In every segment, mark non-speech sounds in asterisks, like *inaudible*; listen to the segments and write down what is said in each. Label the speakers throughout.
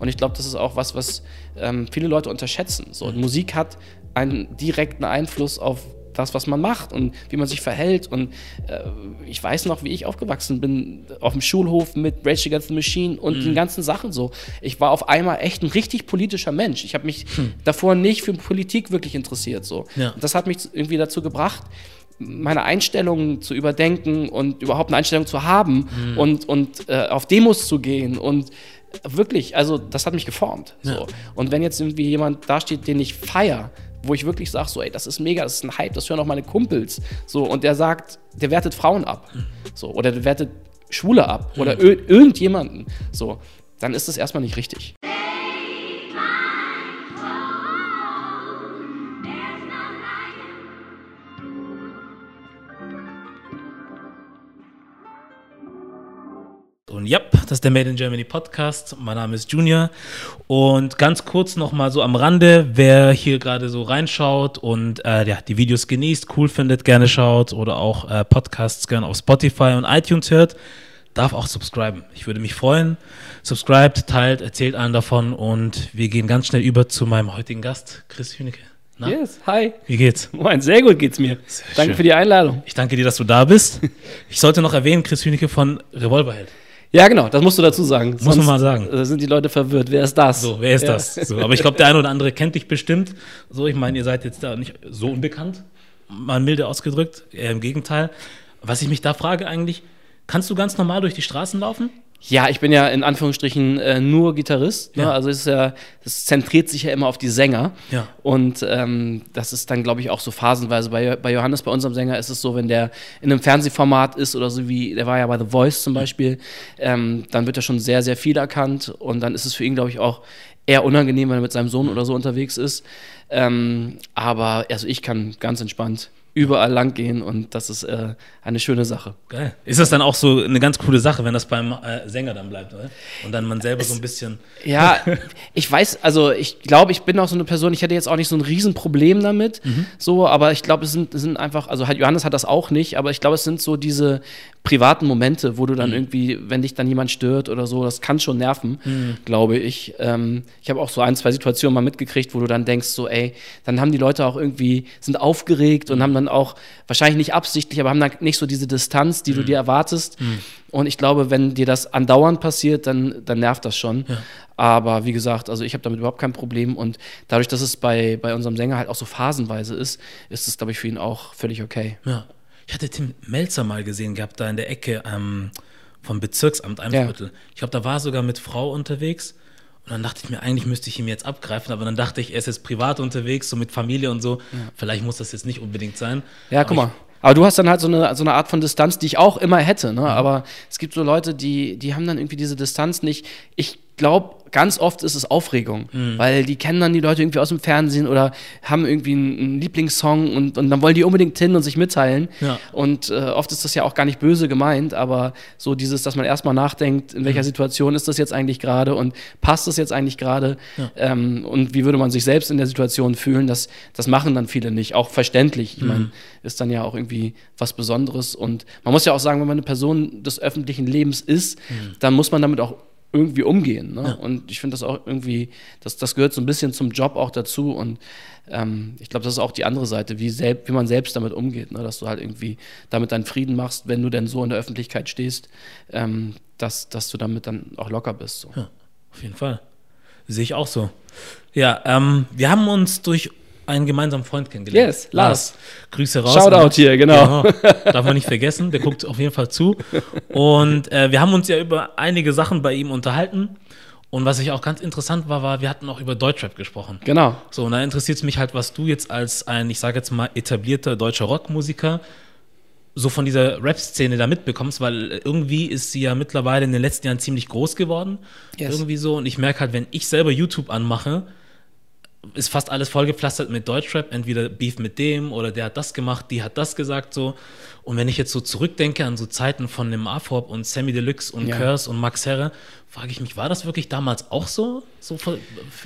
Speaker 1: Und ich glaube, das ist auch was, was ähm, viele Leute unterschätzen. So, Musik hat einen direkten Einfluss auf das, was man macht und wie man sich verhält. Und äh, ich weiß noch, wie ich aufgewachsen bin, auf dem Schulhof mit Rage Against the Machine und den ganzen Sachen so. Ich war auf einmal echt ein richtig politischer Mensch. Ich habe mich davor nicht für Politik wirklich interessiert. So.
Speaker 2: Ja.
Speaker 1: Und das hat mich irgendwie dazu gebracht, meine Einstellung zu überdenken und überhaupt eine Einstellung zu haben und, und äh, auf Demos zu gehen und wirklich, also das hat mich geformt. So. Und wenn jetzt irgendwie jemand dasteht, den ich feier, wo ich wirklich sage, so, ey, das ist mega, das ist ein Hype, das hören auch meine Kumpels. So, und der sagt, der wertet Frauen ab. So, oder der wertet Schwule ab. Oder ir irgendjemanden. So, dann ist das erstmal nicht richtig.
Speaker 2: Ja, das ist der Made in Germany Podcast. Mein Name ist Junior. Und ganz kurz nochmal so am Rande, wer hier gerade so reinschaut und äh, ja, die Videos genießt, cool findet, gerne schaut oder auch äh, Podcasts gerne auf Spotify und iTunes hört, darf auch subscriben. Ich würde mich freuen. Subscribt, teilt, erzählt allen davon und wir gehen ganz schnell über zu meinem heutigen Gast, Chris Hünecke. Na,
Speaker 1: Yes, hi.
Speaker 2: wie geht's?
Speaker 1: Moin, sehr gut geht's mir. Danke
Speaker 2: schön.
Speaker 1: für die Einladung.
Speaker 2: Ich danke dir, dass du da bist. Ich sollte noch erwähnen, Chris Hünecke von Revolverheld.
Speaker 1: Ja, genau, das musst du dazu sagen.
Speaker 2: Muss man mal sagen.
Speaker 1: äh, sind die Leute verwirrt. Wer ist das?
Speaker 2: So, wer ist
Speaker 1: Ja.
Speaker 2: das? So, aber ich glaube, der eine oder andere kennt dich bestimmt. So, ich meine, ihr seid jetzt da nicht so unbekannt, mal milde ausgedrückt, eher im Gegenteil. Was ich mich da frage eigentlich, kannst du ganz normal durch die Straßen laufen?
Speaker 1: Ja, ich bin ja in Anführungsstrichen äh, nur Gitarrist. Ne?
Speaker 2: Ja.
Speaker 1: Also es ist ja, das zentriert sich ja immer auf die Sänger.
Speaker 2: Ja.
Speaker 1: Und ähm, das ist dann, glaube ich, auch so phasenweise. Bei, bei Johannes, bei unserem Sänger, ist es so, wenn der in einem Fernsehformat ist oder so wie, der war ja bei The Voice zum Beispiel, ähm, dann wird er schon sehr, sehr viel erkannt. Und dann ist es für ihn, glaube ich, auch eher unangenehm, wenn er mit seinem Sohn oder so unterwegs ist. Ähm, aber also ich kann ganz entspannt überall lang gehen und das ist äh, eine schöne Sache.
Speaker 2: Geil. Ist das dann auch so eine ganz coole Sache, wenn das beim äh, Sänger dann bleibt, oder? Und dann man selber so ein bisschen.
Speaker 1: Ja, *laughs* ich weiß, also ich glaube, ich bin auch so eine Person, ich hätte jetzt auch nicht so ein Riesenproblem damit, so, aber ich glaube, es sind, es sind einfach, also halt Johannes hat das auch nicht, aber ich glaube, es sind so diese privaten Momente, wo du dann irgendwie, wenn dich dann jemand stört oder so, das kann schon nerven, glaube ich. Ähm, ich habe auch so ein, zwei Situationen mal mitgekriegt, wo du dann denkst, so, ey, dann haben die Leute auch irgendwie, sind aufgeregt und haben dann auch, wahrscheinlich nicht absichtlich, aber haben dann nicht so diese Distanz, die du dir erwartest. Und ich glaube, wenn dir das andauernd passiert, dann, dann nervt das schon. Aber wie gesagt, also ich habe damit überhaupt kein Problem. Und dadurch, dass es bei, bei unserem Sänger halt auch so phasenweise ist, ist es, glaube ich, für ihn auch völlig okay.
Speaker 2: Ja. Ich hatte Tim Melzer mal gesehen gehabt, da in der Ecke ähm, vom Bezirksamt Eimsbüttel. Ich glaube, da war er sogar mit Frau unterwegs. Und dann dachte ich mir, eigentlich müsste ich ihn jetzt abgreifen, aber dann dachte ich, er ist jetzt privat unterwegs, so mit Familie und so. Vielleicht muss das jetzt nicht unbedingt sein.
Speaker 1: Ja,
Speaker 2: Aber
Speaker 1: guck mal. Aber du hast dann halt so eine, so eine Art von Distanz, die ich auch immer hätte.
Speaker 2: Mhm.
Speaker 1: Ne? Aber es gibt so Leute, die, die haben dann irgendwie diese Distanz nicht. Ich glaube, ganz oft ist es Aufregung,
Speaker 2: Mhm.
Speaker 1: weil die kennen dann die Leute irgendwie aus dem Fernsehen oder haben irgendwie einen, einen Lieblingssong und, und dann wollen die unbedingt hin und sich mitteilen.
Speaker 2: Ja.
Speaker 1: Und äh, oft ist das ja auch gar nicht böse gemeint, aber so dieses, dass man erstmal nachdenkt, in
Speaker 2: Mhm.
Speaker 1: welcher Situation ist das jetzt eigentlich gerade und passt das jetzt eigentlich gerade ähm, und wie würde man sich selbst in der Situation fühlen, das, das machen dann viele nicht, auch verständlich. Ich
Speaker 2: Mhm.
Speaker 1: meine, ist dann ja auch irgendwie was Besonderes und man muss ja auch sagen, wenn man eine Person des öffentlichen Lebens ist,
Speaker 2: Mhm.
Speaker 1: dann muss man damit auch irgendwie umgehen. Ne? Und ich finde das auch irgendwie, das, das gehört so ein bisschen zum Job auch dazu. Und ähm, ich glaube, das ist auch die andere Seite, wie, selb, wie man selbst damit umgeht. Ne? Dass du halt irgendwie damit deinen Frieden machst, wenn du denn so in der Öffentlichkeit stehst, ähm, dass, dass du damit dann auch locker bist. So.
Speaker 2: Ja, auf jeden Fall. Sehe ich auch so. Ja, ähm, wir haben uns durch einen gemeinsamen Freund kennengelernt.
Speaker 1: Yes, Lars.
Speaker 2: Grüße raus.
Speaker 1: Shoutout hier, genau. *laughs*
Speaker 2: Darf man nicht vergessen, der guckt auf jeden Fall zu. Und äh, wir haben uns ja über einige Sachen bei ihm unterhalten. Und was ich auch ganz interessant war, war, wir hatten auch über Deutschrap gesprochen.
Speaker 1: Genau.
Speaker 2: So, und da interessiert es mich halt, was du jetzt als ein, ich sage jetzt mal, etablierter deutscher Rockmusiker so von dieser Rap-Szene da mitbekommst, weil irgendwie ist sie ja mittlerweile in den letzten Jahren ziemlich groß geworden.
Speaker 1: Yes.
Speaker 2: Irgendwie so. Und ich merke halt, wenn ich selber YouTube anmache, ist fast alles vollgepflastert mit Deutschrap. Entweder Beef mit dem oder der hat das gemacht, die hat das gesagt so. Und wenn ich jetzt so zurückdenke an so Zeiten von dem Afrop und Sammy Deluxe und
Speaker 1: Ja.
Speaker 2: Curse und Max Herre, frage ich mich, war das wirklich damals auch so? So vor,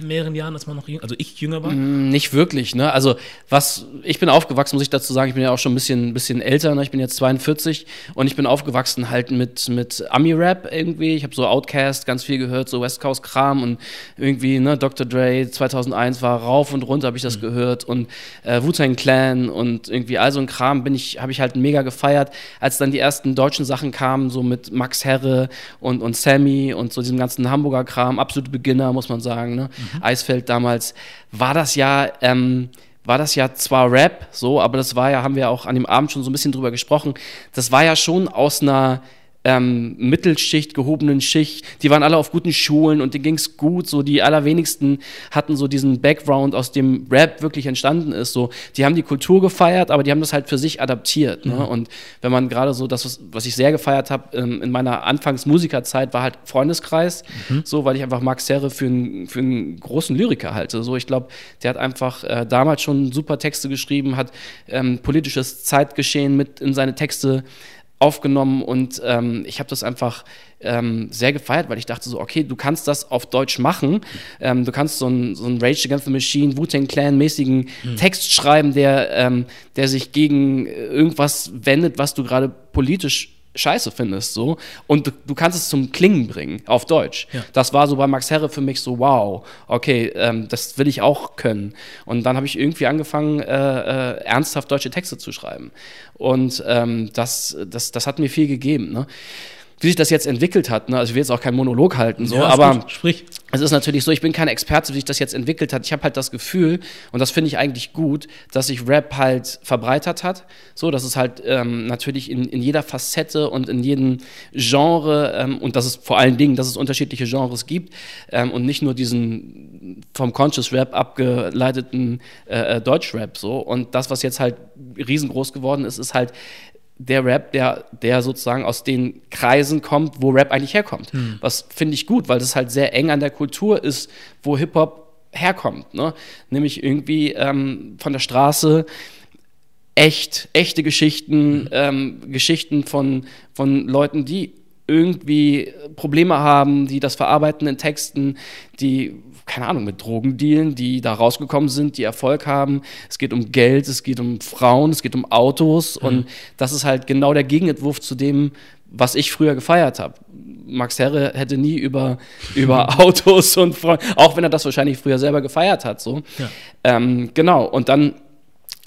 Speaker 2: mehreren Jahren, als man noch jünger, also ich jünger war?
Speaker 1: Mm, nicht wirklich, ne? Also, was, ich bin aufgewachsen, muss ich dazu sagen, ich bin ja auch schon ein bisschen, bisschen älter, ne? Ich bin jetzt 42 und ich bin aufgewachsen halt mit, mit Ami-Rap irgendwie. Ich habe so Outcast ganz viel gehört, so West Coast-Kram und irgendwie, ne, Dr. Dre 2001 war rauf und runter, habe ich das mhm. gehört und äh, Wu-Tang Clan und irgendwie all so ein Kram bin ich, habe ich halt mega gefeiert, als dann die ersten deutschen Sachen kamen, so mit Max Herre und, und Sammy und so diesem ganzen Hamburger Kram, absolute Beginner, muss man sagen. Ne? Mhm. Eisfeld damals war das ja. Ähm, war das ja zwar Rap, so, aber das war ja, haben wir auch an dem Abend schon so ein bisschen drüber gesprochen, das war ja schon aus einer ähm, Mittelschicht, gehobenen Schicht, die waren alle auf guten Schulen und denen ging es gut. So die allerwenigsten hatten so diesen Background, aus dem Rap wirklich entstanden ist. So, die haben die Kultur gefeiert, aber die haben das halt für sich adaptiert. Ne? Mhm. Und wenn man gerade so das, was ich sehr gefeiert habe ähm, in meiner Anfangsmusikerzeit, war halt Freundeskreis, mhm. so, weil ich einfach Max Serre für, ein, für einen großen Lyriker halte. So, ich glaube, der hat einfach äh, damals schon super Texte geschrieben, hat ähm, politisches Zeitgeschehen mit in seine Texte aufgenommen und ähm, ich habe das einfach ähm, sehr gefeiert, weil ich dachte so, okay, du kannst das auf Deutsch machen, ähm, du kannst so einen so Rage Against the Machine, Wu-Tang Clan-mäßigen mhm. Text schreiben, der, ähm, der sich gegen irgendwas wendet, was du gerade politisch scheiße findest, so. Und du, du, kannst es zum Klingen bringen, auf Deutsch. Ja. Das war so bei Max Herre für mich so, wow, okay, ähm, das will ich auch können. Und dann habe ich irgendwie angefangen, äh, äh, ernsthaft deutsche Texte zu schreiben. Und ähm, das, das, das hat mir viel gegeben. Ne? Wie sich das jetzt entwickelt hat. Ne? Also ich will jetzt auch keinen Monolog halten, so, ja, aber gut. sprich. Es ist natürlich so, ich bin kein Experte, wie sich das jetzt entwickelt hat. Ich habe halt das Gefühl, und das finde ich eigentlich gut, dass sich Rap halt verbreitert hat. So, dass es halt ähm, natürlich in, in jeder Facette und in jedem Genre ähm, und dass es vor allen Dingen, dass es unterschiedliche Genres gibt ähm, und nicht nur diesen vom Conscious Rap abgeleiteten äh, äh Deutschrap so. Und das, was jetzt halt riesengroß geworden ist, ist halt der Rap, der, der sozusagen aus den Kreisen kommt, wo Rap eigentlich herkommt. Hm. Was finde ich gut, weil das halt sehr eng an der Kultur ist, wo Hip-Hop herkommt. Ne? Nämlich irgendwie ähm, von der Straße echt, echte Geschichten, hm. ähm, Geschichten von, von Leuten, die irgendwie Probleme haben, die das verarbeiten in Texten, die keine Ahnung, mit Drogen dealen, die da rausgekommen sind, die Erfolg haben. Es geht um Geld, es geht um Frauen, es geht um Autos mhm. und das ist halt genau der Gegenentwurf zu dem, was ich früher gefeiert habe. Max Herre hätte nie über, *laughs* über Autos und Frauen, auch wenn er das wahrscheinlich früher selber gefeiert hat, so. Ja. Ähm, genau, und dann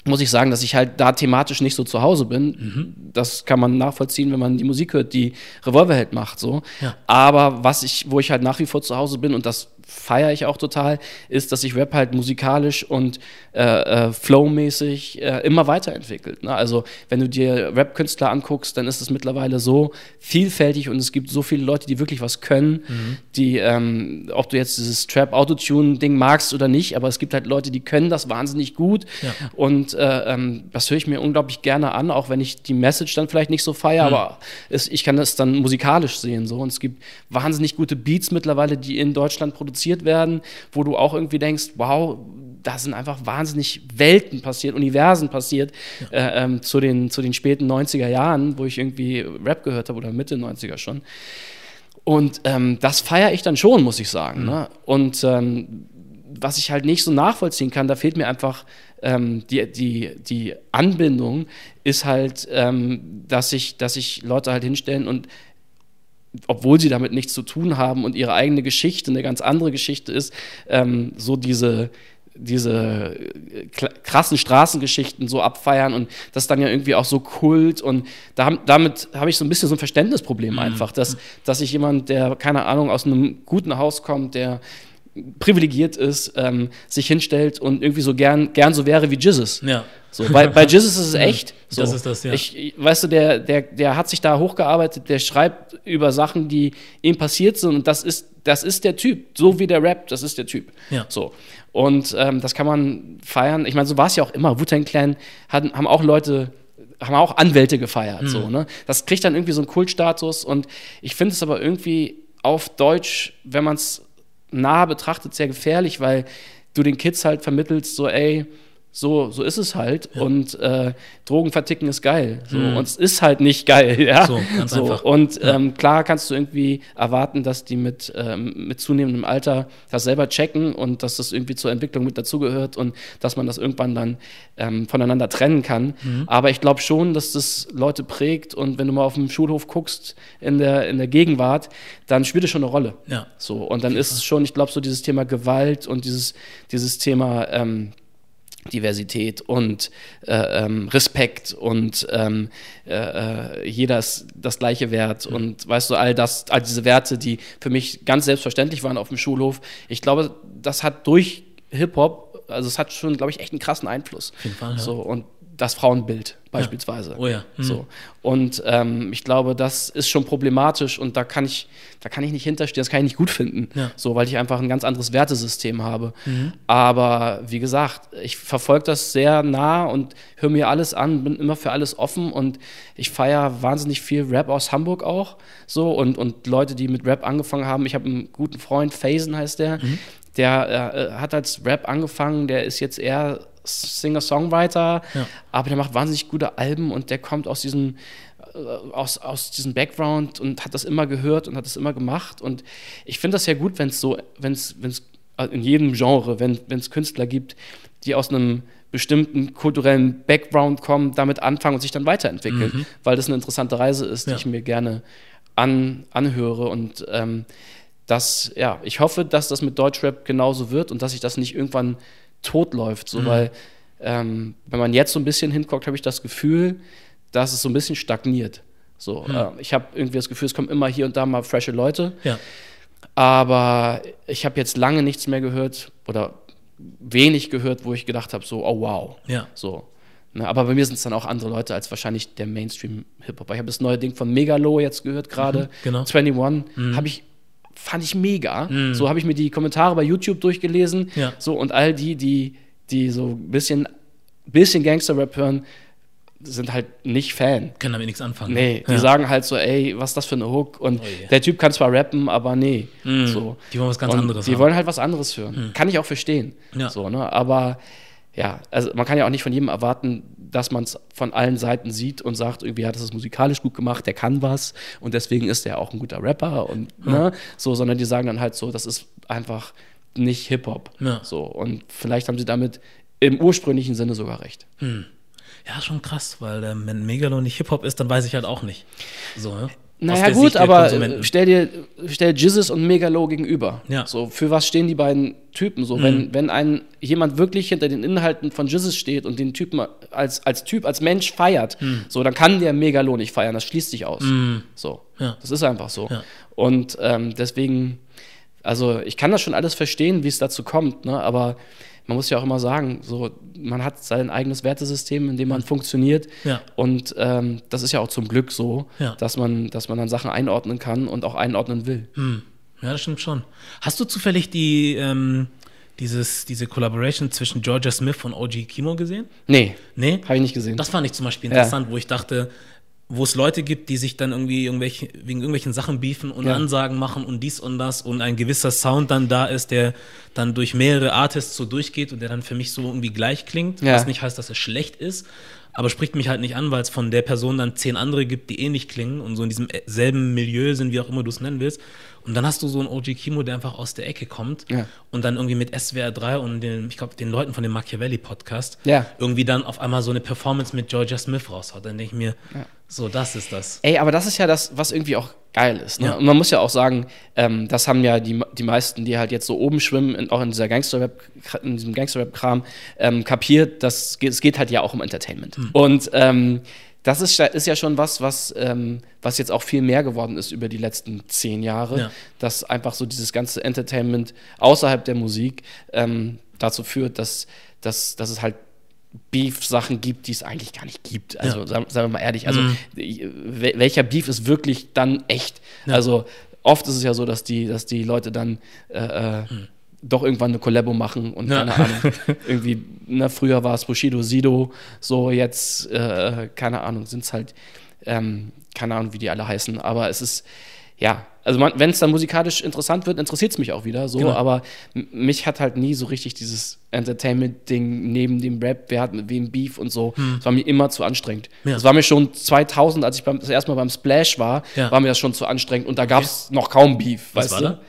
Speaker 1: muss ich sagen, dass ich halt da thematisch nicht so zu Hause bin. Mhm. Das kann man nachvollziehen, wenn man die Musik hört, die Revolverheld macht, so. Ja. Aber was ich, wo ich halt nach wie vor zu Hause bin und das feiere ich auch total, ist, dass sich Rap halt musikalisch und äh, äh, flowmäßig äh, immer weiterentwickelt. Ne? Also wenn du dir Rap-Künstler anguckst, dann ist es mittlerweile so vielfältig und es gibt so viele Leute, die wirklich was können, mhm. die, ähm, ob du jetzt dieses Trap-Autotune-Ding magst oder nicht, aber es gibt halt Leute, die können das wahnsinnig gut ja. und äh, ähm, das höre ich mir unglaublich gerne an, auch wenn ich die Message dann vielleicht nicht so feiere, mhm. aber es, ich kann das dann musikalisch sehen so und es gibt wahnsinnig gute Beats mittlerweile, die in Deutschland produziert produziert werden, wo du auch irgendwie denkst, wow, da sind einfach wahnsinnig Welten passiert, Universen passiert ja. äh, ähm, zu, den, zu den späten 90er Jahren, wo ich irgendwie Rap gehört habe oder Mitte 90er schon. Und ähm, das feiere ich dann schon, muss ich sagen. Mhm. Ne? Und ähm, was ich halt nicht so nachvollziehen kann, da fehlt mir einfach ähm, die, die, die Anbindung, ist halt, ähm, dass, sich dass sich Leute halt hinstellen und obwohl sie damit nichts zu tun haben und ihre eigene Geschichte eine ganz andere Geschichte ist, ähm, so diese, diese äh, krassen Straßengeschichten so abfeiern und das dann ja irgendwie auch so Kult und da, damit habe ich so ein bisschen so ein Verständnisproblem mhm. einfach, dass, dass ich jemand, der keine Ahnung aus einem guten Haus kommt, der privilegiert ist, ähm, sich hinstellt und irgendwie so gern, gern so wäre wie Jesus. Ja. So, bei, bei *laughs* Jesus ist es echt. So. Das ist das, ja. Ich, weißt du, der, der, der hat sich da hochgearbeitet, der schreibt über Sachen, die ihm passiert sind und das ist, das ist der Typ. So wie der Rap, das ist der Typ. Ja. So. Und ähm, das kann man feiern. Ich meine, so war es ja auch immer. Wu-Tang Clan hatten, haben auch Leute haben auch Anwälte gefeiert. Mhm. So, ne? Das kriegt dann irgendwie so einen Kultstatus und ich finde es aber irgendwie auf Deutsch, wenn man es nah betrachtet, sehr gefährlich, weil du den Kids halt vermittelst, so, ey, so, so ist es halt. Ja. Und äh, Drogen verticken ist geil. So. Mhm. Und es ist halt nicht geil. *laughs* Ja? So, ganz so. einfach. Und ja. ähm, klar kannst du irgendwie erwarten, dass die mit, ähm, mit zunehmendem Alter das selber checken und dass das irgendwie zur Entwicklung mit dazugehört und dass man das irgendwann dann ähm, voneinander trennen kann. Mhm. Aber ich glaube schon, dass das Leute prägt und wenn du mal auf dem Schulhof guckst in der, in der Gegenwart, dann spielt es schon eine Rolle. Ja. So. Und dann ist es schon, ich glaube, so dieses Thema Gewalt und dieses, dieses Thema ähm, Diversität und äh, ähm, Respekt und ähm, äh, äh, jeder ist das gleiche Wert und weißt du, all das, all diese Werte, die für mich ganz selbstverständlich waren auf dem Schulhof, ich glaube, das hat durch Hip-Hop, also es hat schon, glaube ich, echt einen krassen Einfluss. Auf jeden Fall, ja. So, und das Frauenbild beispielsweise. Ja. Oh ja. Mhm. So. Und ähm, ich glaube, das ist schon problematisch und da kann ich, da kann ich nicht hinterstehen, das kann ich nicht gut finden. Ja. So, weil ich einfach ein ganz anderes Wertesystem habe. Mhm. Aber wie gesagt, ich verfolge das sehr nah und höre mir alles an, bin immer für alles offen und ich feiere wahnsinnig viel Rap aus Hamburg auch. So und, und Leute, die mit Rap angefangen haben. Ich habe einen guten Freund, Phasen heißt der. Mhm. Der äh, hat als Rap angefangen, der ist jetzt eher Singer-Songwriter, ja. aber der macht wahnsinnig gute Alben und der kommt aus diesem äh, aus, aus diesem Background und hat das immer gehört und hat das immer gemacht. Und ich finde das ja gut, wenn es so, wenn es, wenn es äh, in jedem Genre, wenn es Künstler gibt, die aus einem bestimmten kulturellen Background kommen, damit anfangen und sich dann weiterentwickeln, mhm. weil das eine interessante Reise ist, die ja. ich mir gerne an, anhöre. Und ähm, das, ja, ich hoffe, dass das mit Deutschrap genauso wird und dass ich das nicht irgendwann totläuft. So, mhm. weil ähm, wenn man jetzt so ein bisschen hinguckt, habe ich das Gefühl, dass es so ein bisschen stagniert. So, mhm. äh, ich habe irgendwie das Gefühl, es kommen immer hier und da mal frische Leute. Ja. Aber ich habe jetzt lange nichts mehr gehört oder wenig gehört, wo ich gedacht habe, so, oh wow. Ja. So. Ne, aber bei mir sind es dann auch andere Leute als wahrscheinlich der Mainstream-Hip-Hop. Ich habe das neue Ding von Megalo jetzt gehört gerade. Mhm, genau. 21. Mhm. Habe ich fand ich mega. Mhm. So habe ich mir die Kommentare bei YouTube durchgelesen. Ja. So und all die, die, die so ein bisschen, bisschen Gangster-Rap hören, sind halt nicht Fan.
Speaker 2: Können damit nichts anfangen.
Speaker 1: Nee, die ja. sagen halt so, ey, was ist das für eine Hook? Und oh yeah. der Typ kann zwar rappen, aber nee. Mm, so.
Speaker 2: Die wollen was ganz
Speaker 1: und
Speaker 2: anderes
Speaker 1: Die haben. wollen halt was anderes hören. Mm. Kann ich auch verstehen. Ja. So, ne? Aber ja, also man kann ja auch nicht von jedem erwarten, dass man es von allen Seiten sieht und sagt, irgendwie hat es musikalisch gut gemacht, der kann was und deswegen ist er auch ein guter Rapper und ja. ne, so, sondern die sagen dann halt so, das ist einfach nicht Hip-Hop. Ja. So, und vielleicht haben sie damit im ursprünglichen Sinne sogar recht. Hm.
Speaker 2: Ja, schon krass, weil ähm, wenn Megalo nicht Hip-Hop ist, dann weiß ich halt auch nicht. So, ne?
Speaker 1: Naja, gut, aber stell dir stell Jesus und Megalo gegenüber. Ja. So, für was stehen die beiden Typen? So, mhm. wenn, wenn ein, jemand wirklich hinter den Inhalten von Jesus steht und den Typen als, als Typ, als Mensch feiert, mhm. so, dann kann der Megalo nicht feiern, das schließt sich aus. Mhm. So. Ja. Das ist einfach so. Ja. Und ähm, deswegen, also ich kann das schon alles verstehen, wie es dazu kommt, ne? aber man muss ja auch immer sagen, so, man hat sein eigenes Wertesystem, in dem man funktioniert. Ja. Und ähm, das ist ja auch zum Glück so, ja. dass, man, dass man dann Sachen einordnen kann und auch einordnen will. Hm.
Speaker 2: Ja, das stimmt schon. Hast du zufällig die, ähm, dieses, diese Collaboration zwischen Georgia Smith und OG Kimo gesehen?
Speaker 1: Nee. Nee? Habe ich nicht gesehen.
Speaker 2: Das fand ich zum Beispiel interessant, ja. wo ich dachte, wo es Leute gibt, die sich dann irgendwie irgendwelche, wegen irgendwelchen Sachen beefen und ja. Ansagen machen und dies und das und ein gewisser Sound dann da ist, der dann durch mehrere Artists so durchgeht und der dann für mich so irgendwie gleich klingt, ja. was nicht heißt, dass er schlecht ist, aber spricht mich halt nicht an, weil es von der Person dann zehn andere gibt, die ähnlich klingen und so in diesem selben Milieu sind, wie auch immer du es nennen willst. Und dann hast du so einen OG Kimo, der einfach aus der Ecke kommt ja. und dann irgendwie mit SWR 3 und den, ich glaube, den Leuten von dem Machiavelli Podcast ja. irgendwie dann auf einmal so eine Performance mit Georgia Smith raushaut. Dann denke ich mir, ja. So, das ist das.
Speaker 1: Ey, aber das ist ja das, was irgendwie auch geil ist. Ne? Und man muss ja auch sagen, ähm, das haben ja die, die meisten, die halt jetzt so oben schwimmen, in, auch in dieser Gangster-Rap, in diesem Gangster-Rap-Kram, ähm, kapiert, dass es geht halt ja auch um Entertainment. Mhm. Und ähm, das ist, ist ja schon was, was, ähm, was jetzt auch viel mehr geworden ist über die letzten zehn Jahre, ja. dass einfach so dieses ganze Entertainment außerhalb der Musik ähm, dazu führt, dass, dass, dass es halt Beef-Sachen gibt, die es eigentlich gar nicht gibt. Also ja. sagen, sagen, wir mal ehrlich, also mhm. welcher Beef ist wirklich dann echt? Ja. Also oft ist es ja so, dass die, dass die Leute dann äh, äh mhm doch irgendwann eine Collabo machen und ja. keine Ahnung. *laughs* irgendwie, na, früher war es Bushido, Sido, so jetzt, äh, keine Ahnung, sind es halt, ähm, keine Ahnung, wie die alle heißen, aber es ist, ja, also wenn es dann musikalisch interessant wird, interessiert es mich auch wieder so,
Speaker 2: Genau.
Speaker 1: aber mich hat halt nie so richtig dieses Entertainment-Ding neben dem Rap, wer hat mit wem Beef und so, das war mir immer zu anstrengend.
Speaker 2: Hm. Ja.
Speaker 1: Das war mir schon 2000, als ich beim, das erste Mal beim Splash war,
Speaker 2: Ja.
Speaker 1: war mir das schon zu anstrengend und da gab es noch kaum Beef,
Speaker 2: Was
Speaker 1: weißt
Speaker 2: war
Speaker 1: du?
Speaker 2: da?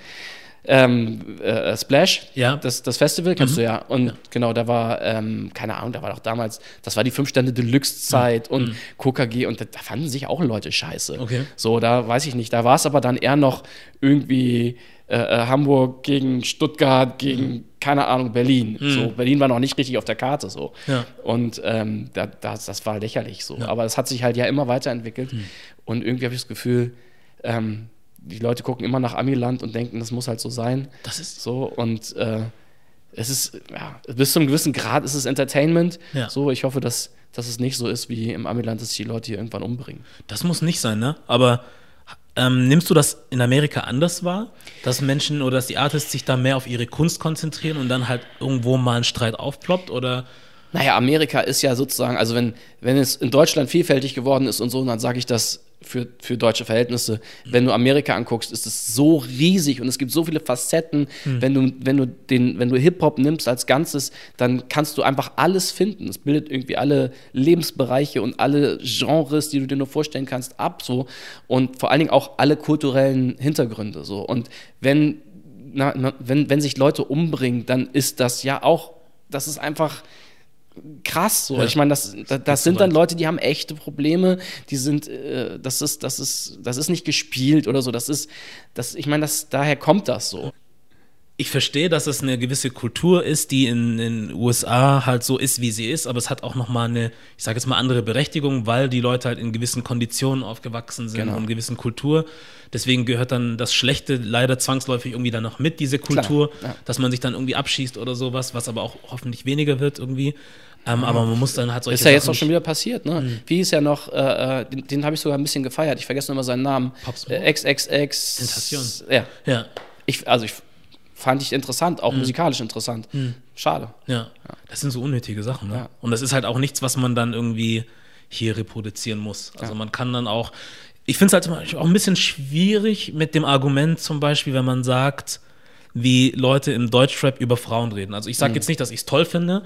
Speaker 1: Ähm, äh, Splash,
Speaker 2: Ja.
Speaker 1: das, das Festival, kennst
Speaker 2: Mhm.
Speaker 1: du ja. Und genau, da war, ähm, keine Ahnung, da war doch damals, das war die Fünf-Stände-Deluxe-Zeit und KKG und da, da fanden sich auch Leute scheiße.
Speaker 2: Mhm. Okay.
Speaker 1: So, da weiß ich nicht. Da war es aber dann eher noch irgendwie äh, äh, Hamburg gegen Stuttgart gegen,
Speaker 2: Mhm.
Speaker 1: keine Ahnung, Berlin. So, Berlin war noch nicht richtig auf der Karte so.
Speaker 2: Ja.
Speaker 1: Und ähm, da, das, das war lächerlich so. Aber es hat sich halt ja immer weiterentwickelt.
Speaker 2: Mhm.
Speaker 1: Und irgendwie habe ich das Gefühl, ähm, die Leute gucken immer nach Amiland und denken, das muss halt so sein.
Speaker 2: Das ist
Speaker 1: So, und äh, es ist, ja, bis zu einem gewissen Grad ist es Entertainment.
Speaker 2: Ja.
Speaker 1: So, ich hoffe, dass, dass es nicht so ist wie im Amiland, dass sich die Leute hier irgendwann umbringen.
Speaker 2: Das muss nicht sein, ne? Aber ähm, nimmst du das in Amerika anders wahr? Dass Menschen oder dass die Artists sich da mehr auf ihre Kunst konzentrieren und dann halt irgendwo mal ein Streit aufploppt? Oder
Speaker 1: Naja, Amerika ist ja sozusagen, also wenn, wenn es in Deutschland vielfältig geworden ist und so, dann sage ich das für, für deutsche Verhältnisse. Wenn du Amerika anguckst, ist es so riesig und es gibt so viele Facetten. Wenn du, wenn du den, wenn du Hip-Hop nimmst als Ganzes, dann kannst du einfach alles finden. Es bildet irgendwie alle Lebensbereiche und alle Genres, die du dir nur vorstellen kannst, ab so. Und vor allen Dingen auch alle kulturellen Hintergründe so. Und wenn, na, na, wenn, wenn sich Leute umbringen, dann ist das ja auch, das ist einfach krass so.
Speaker 2: Ja.
Speaker 1: Ich meine, das, das, das sind dann. Leute, die haben echte Probleme, die sind, äh, das ist, das ist, das ist nicht gespielt oder so. Das ist, das, ich meine, das, daher kommt das so.
Speaker 2: ich verstehe, dass es eine gewisse Kultur ist, die in den USA halt so ist, wie sie ist, aber es hat auch nochmal eine, ich sage jetzt mal, andere Berechtigung, weil die Leute halt in gewissen Konditionen aufgewachsen sind
Speaker 1: Genau.
Speaker 2: und gewissen Kultur. Deswegen gehört dann das Schlechte leider zwangsläufig irgendwie dann noch mit, diese Kultur,
Speaker 1: ja.
Speaker 2: dass man sich dann irgendwie abschießt oder sowas, was aber auch hoffentlich weniger wird irgendwie. Ähm, aber man muss dann halt solche
Speaker 1: Ist ja jetzt
Speaker 2: Sachen
Speaker 1: auch schon wieder passiert, ne? Wie ist ja noch, äh, äh, den, den habe ich sogar ein bisschen gefeiert. Ich vergesse immer seinen Namen. Äh, XXX.
Speaker 2: Tentation.
Speaker 1: Ja.
Speaker 2: Ja,
Speaker 1: Ich, also ich fand ich interessant, auch musikalisch interessant. Schade.
Speaker 2: ja, Das sind so unnötige Sachen. Ne?
Speaker 1: Ja.
Speaker 2: Und das ist halt auch nichts, was man dann irgendwie hier reproduzieren muss. Also man kann dann auch. Ich finde es halt auch ein bisschen schwierig mit dem Argument, zum Beispiel, wenn man sagt, wie Leute im Deutschrap über Frauen reden. Also ich sage jetzt nicht, dass ich es toll finde,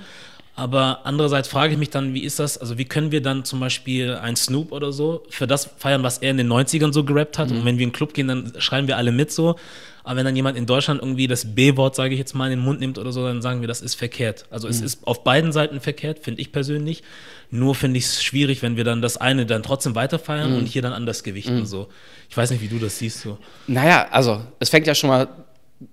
Speaker 2: aber andererseits frage ich mich dann, wie ist das, also wie können wir dann zum Beispiel ein Snoop oder so für das feiern, was er in den 90ern so gerappt hat? Und wenn wir in den Club gehen, dann schreien wir alle mit so, aber wenn dann jemand in Deutschland irgendwie das B-Wort, sage ich jetzt mal, in den Mund nimmt oder so, dann sagen wir, das ist verkehrt. Also es ist auf beiden Seiten verkehrt, finde ich persönlich, nur finde ich es schwierig, wenn wir dann das eine dann trotzdem weiter feiern und hier dann anders gewichten so. Ich weiß nicht, wie du das siehst so.
Speaker 1: Naja, also es fängt ja schon mal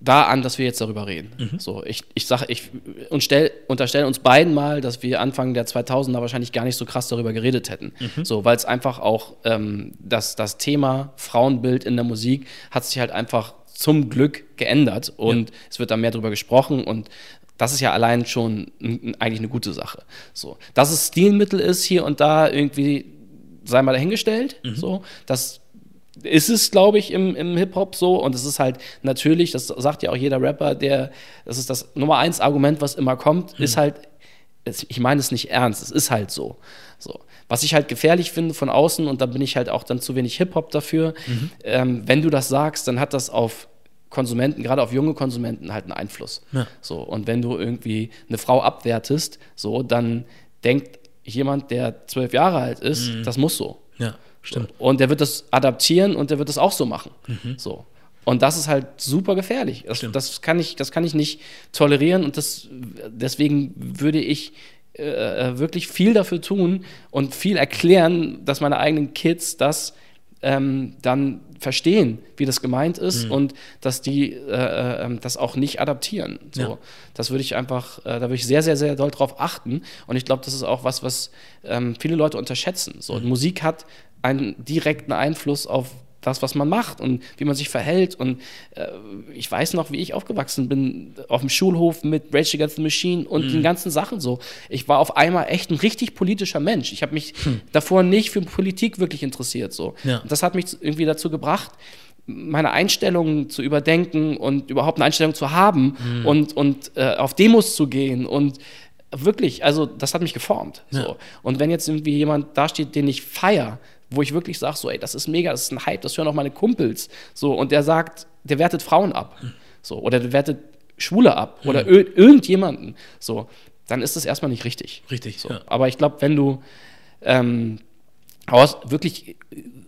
Speaker 1: da an, dass wir jetzt darüber reden.
Speaker 2: Mhm.
Speaker 1: So, ich, ich sage, ich und stell, unterstelle uns beiden mal, dass wir Anfang der 2000er wahrscheinlich gar nicht so krass darüber geredet hätten.
Speaker 2: Mhm.
Speaker 1: So, weil es einfach auch ähm, das, das Thema Frauenbild in der Musik hat sich halt einfach zum Glück geändert und es wird da mehr drüber gesprochen und das ist ja allein schon eigentlich eine gute Sache. So, dass es Stilmittel ist hier und da irgendwie sei mal dahingestellt.
Speaker 2: Mhm.
Speaker 1: So, das ist es, glaube ich, im, im Hip-Hop so. Und es ist halt natürlich, das sagt ja auch jeder Rapper, der, das ist das Nummer eins Argument, was immer kommt, ist halt, ich meine es nicht ernst, es ist halt so. so. Was ich halt gefährlich finde von außen, und da bin ich halt auch dann zu wenig Hip-Hop dafür, ähm, wenn du das sagst, dann hat das auf Konsumenten, gerade auf junge Konsumenten, halt einen Einfluss.
Speaker 2: Ja.
Speaker 1: So, und wenn du irgendwie eine Frau abwertest, so, dann denkt jemand, der zwölf Jahre alt ist, das muss so.
Speaker 2: Ja, stimmt.
Speaker 1: Und der wird das adaptieren und der wird das auch so machen. So. Und das ist halt super gefährlich. Das, das, kann ich, das kann ich nicht tolerieren und das, deswegen würde ich äh, wirklich viel dafür tun und viel erklären, dass meine eigenen Kids das ähm, dann verstehen, wie das gemeint ist
Speaker 2: Mhm.
Speaker 1: und dass die äh, äh, das auch nicht adaptieren. So.
Speaker 2: Ja.
Speaker 1: Das würde ich einfach, äh, da würde ich sehr, sehr, sehr doll drauf achten. Und ich glaube, das ist auch was, was ähm, viele Leute unterschätzen. So,
Speaker 2: Mhm.
Speaker 1: Musik hat einen direkten Einfluss auf das, was man macht und wie man sich verhält. Und äh, ich weiß noch, wie ich aufgewachsen bin, auf dem Schulhof mit Rage Against the Machine und
Speaker 2: Mhm.
Speaker 1: den ganzen Sachen so. Ich war auf einmal echt ein richtig politischer Mensch. Ich habe mich davor nicht für Politik wirklich interessiert. So.
Speaker 2: Hm. Ja.
Speaker 1: Und das hat mich irgendwie dazu gebracht, meine Einstellungen zu überdenken und überhaupt eine Einstellung zu haben
Speaker 2: Hm.
Speaker 1: und, und äh, auf Demos zu gehen und wirklich, also das hat mich geformt. So. Und wenn jetzt irgendwie jemand dasteht, den ich feier, wo ich wirklich sage, so, ey, das ist mega, das ist ein Hype, das hören auch meine Kumpels. So, und der sagt, der wertet Frauen ab. So, oder der wertet Schwule ab oder
Speaker 2: Mhm.
Speaker 1: ir- irgendjemanden. So, dann ist das erstmal nicht richtig.
Speaker 2: Richtig,
Speaker 1: So.
Speaker 2: ja.
Speaker 1: Aber ich glaube, wenn du ähm, wirklich,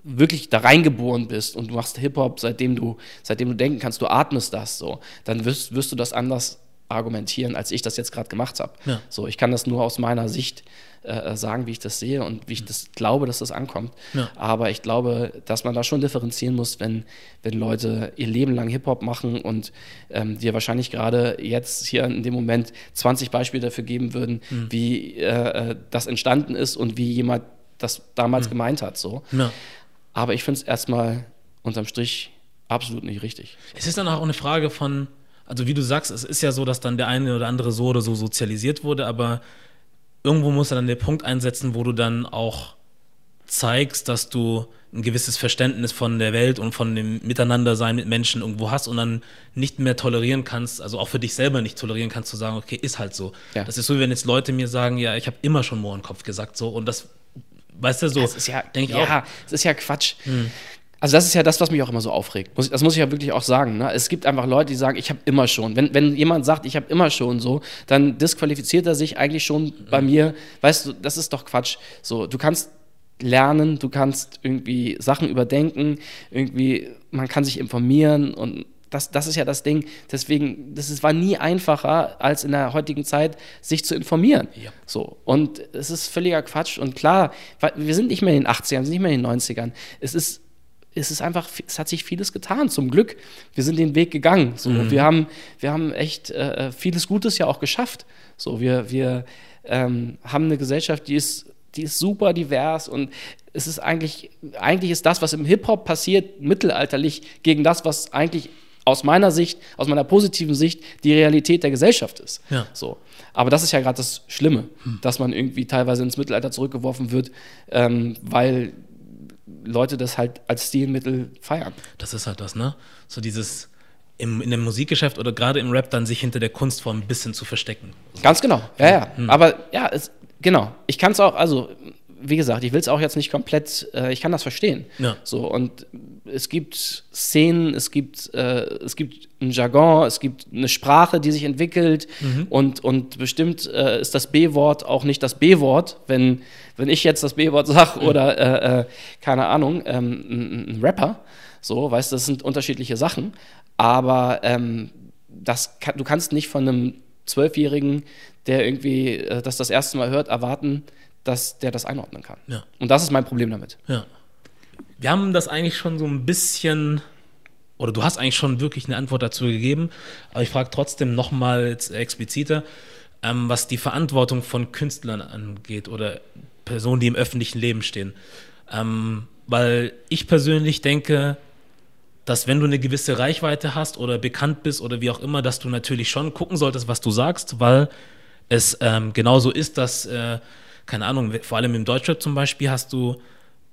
Speaker 1: wirklich da reingeboren bist und du machst Hip-Hop, seitdem du, seitdem du denken kannst, du atmest das so, dann wirst, wirst du das anders argumentieren, als ich das jetzt gerade gemacht habe.
Speaker 2: Ja.
Speaker 1: So, ich kann das nur aus meiner Sicht äh, sagen, wie ich das sehe und wie ich das glaube, dass das ankommt.
Speaker 2: Ja.
Speaker 1: Aber ich glaube, dass man da schon differenzieren muss, wenn, wenn Leute ihr Leben lang Hip-Hop machen und ähm, dir wahrscheinlich gerade jetzt hier in dem Moment 20 Beispiele dafür geben würden,
Speaker 2: Mhm.
Speaker 1: wie äh, äh, das entstanden ist und wie jemand das damals gemeint hat. So.
Speaker 2: Ja.
Speaker 1: Aber ich finde es erstmal unterm Strich absolut nicht richtig.
Speaker 2: Es ist dann auch eine Frage von, also wie du sagst, es ist ja so, dass dann der eine oder andere so oder so sozialisiert wurde, aber irgendwo muss dann der Punkt einsetzen, wo du dann auch zeigst, dass du ein gewisses Verständnis von der Welt und von dem Miteinandersein mit Menschen irgendwo hast und dann nicht mehr tolerieren kannst, also auch für dich selber nicht tolerieren kannst, zu sagen, okay, ist halt so.
Speaker 1: Ja.
Speaker 2: Das ist so, wie wenn jetzt Leute mir sagen, ja, ich habe immer schon Mohrenkopf gesagt, so und das, weißt du, so,
Speaker 1: Das ist ja,
Speaker 2: denke ich
Speaker 1: ja,
Speaker 2: auch. Hm.
Speaker 1: das ist ja Quatsch. Also das ist ja das, was mich auch immer so aufregt. Das muss ich ja wirklich auch sagen. Ne? Es gibt einfach Leute, die sagen, ich habe immer schon. Wenn, wenn jemand sagt, ich habe immer schon so, dann disqualifiziert er sich eigentlich schon bei mir. Weißt du, das ist doch Quatsch. So, du kannst lernen, du kannst irgendwie Sachen überdenken, irgendwie, man kann sich informieren und das, das ist ja das Ding. Deswegen, das ist, war nie einfacher, als in der heutigen Zeit, sich zu informieren.
Speaker 2: Ja.
Speaker 1: So. Und es ist völliger Quatsch. Und klar, wir sind nicht mehr in den 80ern, wir sind nicht mehr in den 90ern. Es ist, es ist einfach, es hat sich vieles getan, zum Glück. Wir sind den Weg gegangen. So. Wir, haben, wir haben echt äh, vieles Gutes ja auch geschafft. So, wir, wir ähm, haben eine Gesellschaft, die ist, die ist super divers und es ist eigentlich, eigentlich ist das, was im Hip-Hop passiert, mittelalterlich gegen das, was eigentlich aus meiner Sicht, aus meiner positiven Sicht, die Realität der Gesellschaft ist.
Speaker 2: Ja.
Speaker 1: So. Aber das ist ja gerade das Schlimme, dass man irgendwie teilweise ins Mittelalter zurückgeworfen wird, ähm, weil Leute das halt als Stilmittel feiern.
Speaker 2: Das ist halt das, ne? So dieses im, in dem Musikgeschäft oder gerade im Rap dann sich hinter der Kunstform ein bisschen zu verstecken.
Speaker 1: Ganz genau, ja, ja. Aber ja, es, genau. Ich kann es auch, also wie gesagt, ich will es auch jetzt nicht komplett, äh, ich kann das verstehen.
Speaker 2: Ja.
Speaker 1: So, und es gibt Szenen, es gibt, äh, es gibt ein Jargon, es gibt eine Sprache, die sich entwickelt und, und bestimmt äh, ist das B-Wort auch nicht das B-Wort, wenn, wenn ich jetzt das B-Wort sage oder, äh, äh, keine Ahnung, ähm, ein, ein Rapper. So, weißt du, das sind unterschiedliche Sachen, aber ähm, das kann, du kannst nicht von einem Zwölfjährigen, der irgendwie äh, das das erste Mal hört, erwarten, dass der das einordnen kann.
Speaker 2: Ja.
Speaker 1: Und das ist mein Problem damit.
Speaker 2: Ja. Wir haben das eigentlich schon so ein bisschen, oder du hast eigentlich schon wirklich eine Antwort dazu gegeben, aber ich frage trotzdem nochmal jetzt expliziter, ähm, was die Verantwortung von Künstlern angeht oder Personen, die im öffentlichen Leben stehen. Ähm, weil ich persönlich denke, dass wenn du eine gewisse Reichweite hast oder bekannt bist oder wie auch immer, dass du natürlich schon gucken solltest, was du sagst, weil es ähm, genauso ist, dass, äh, keine Ahnung, vor allem im Deutschrap zum Beispiel hast du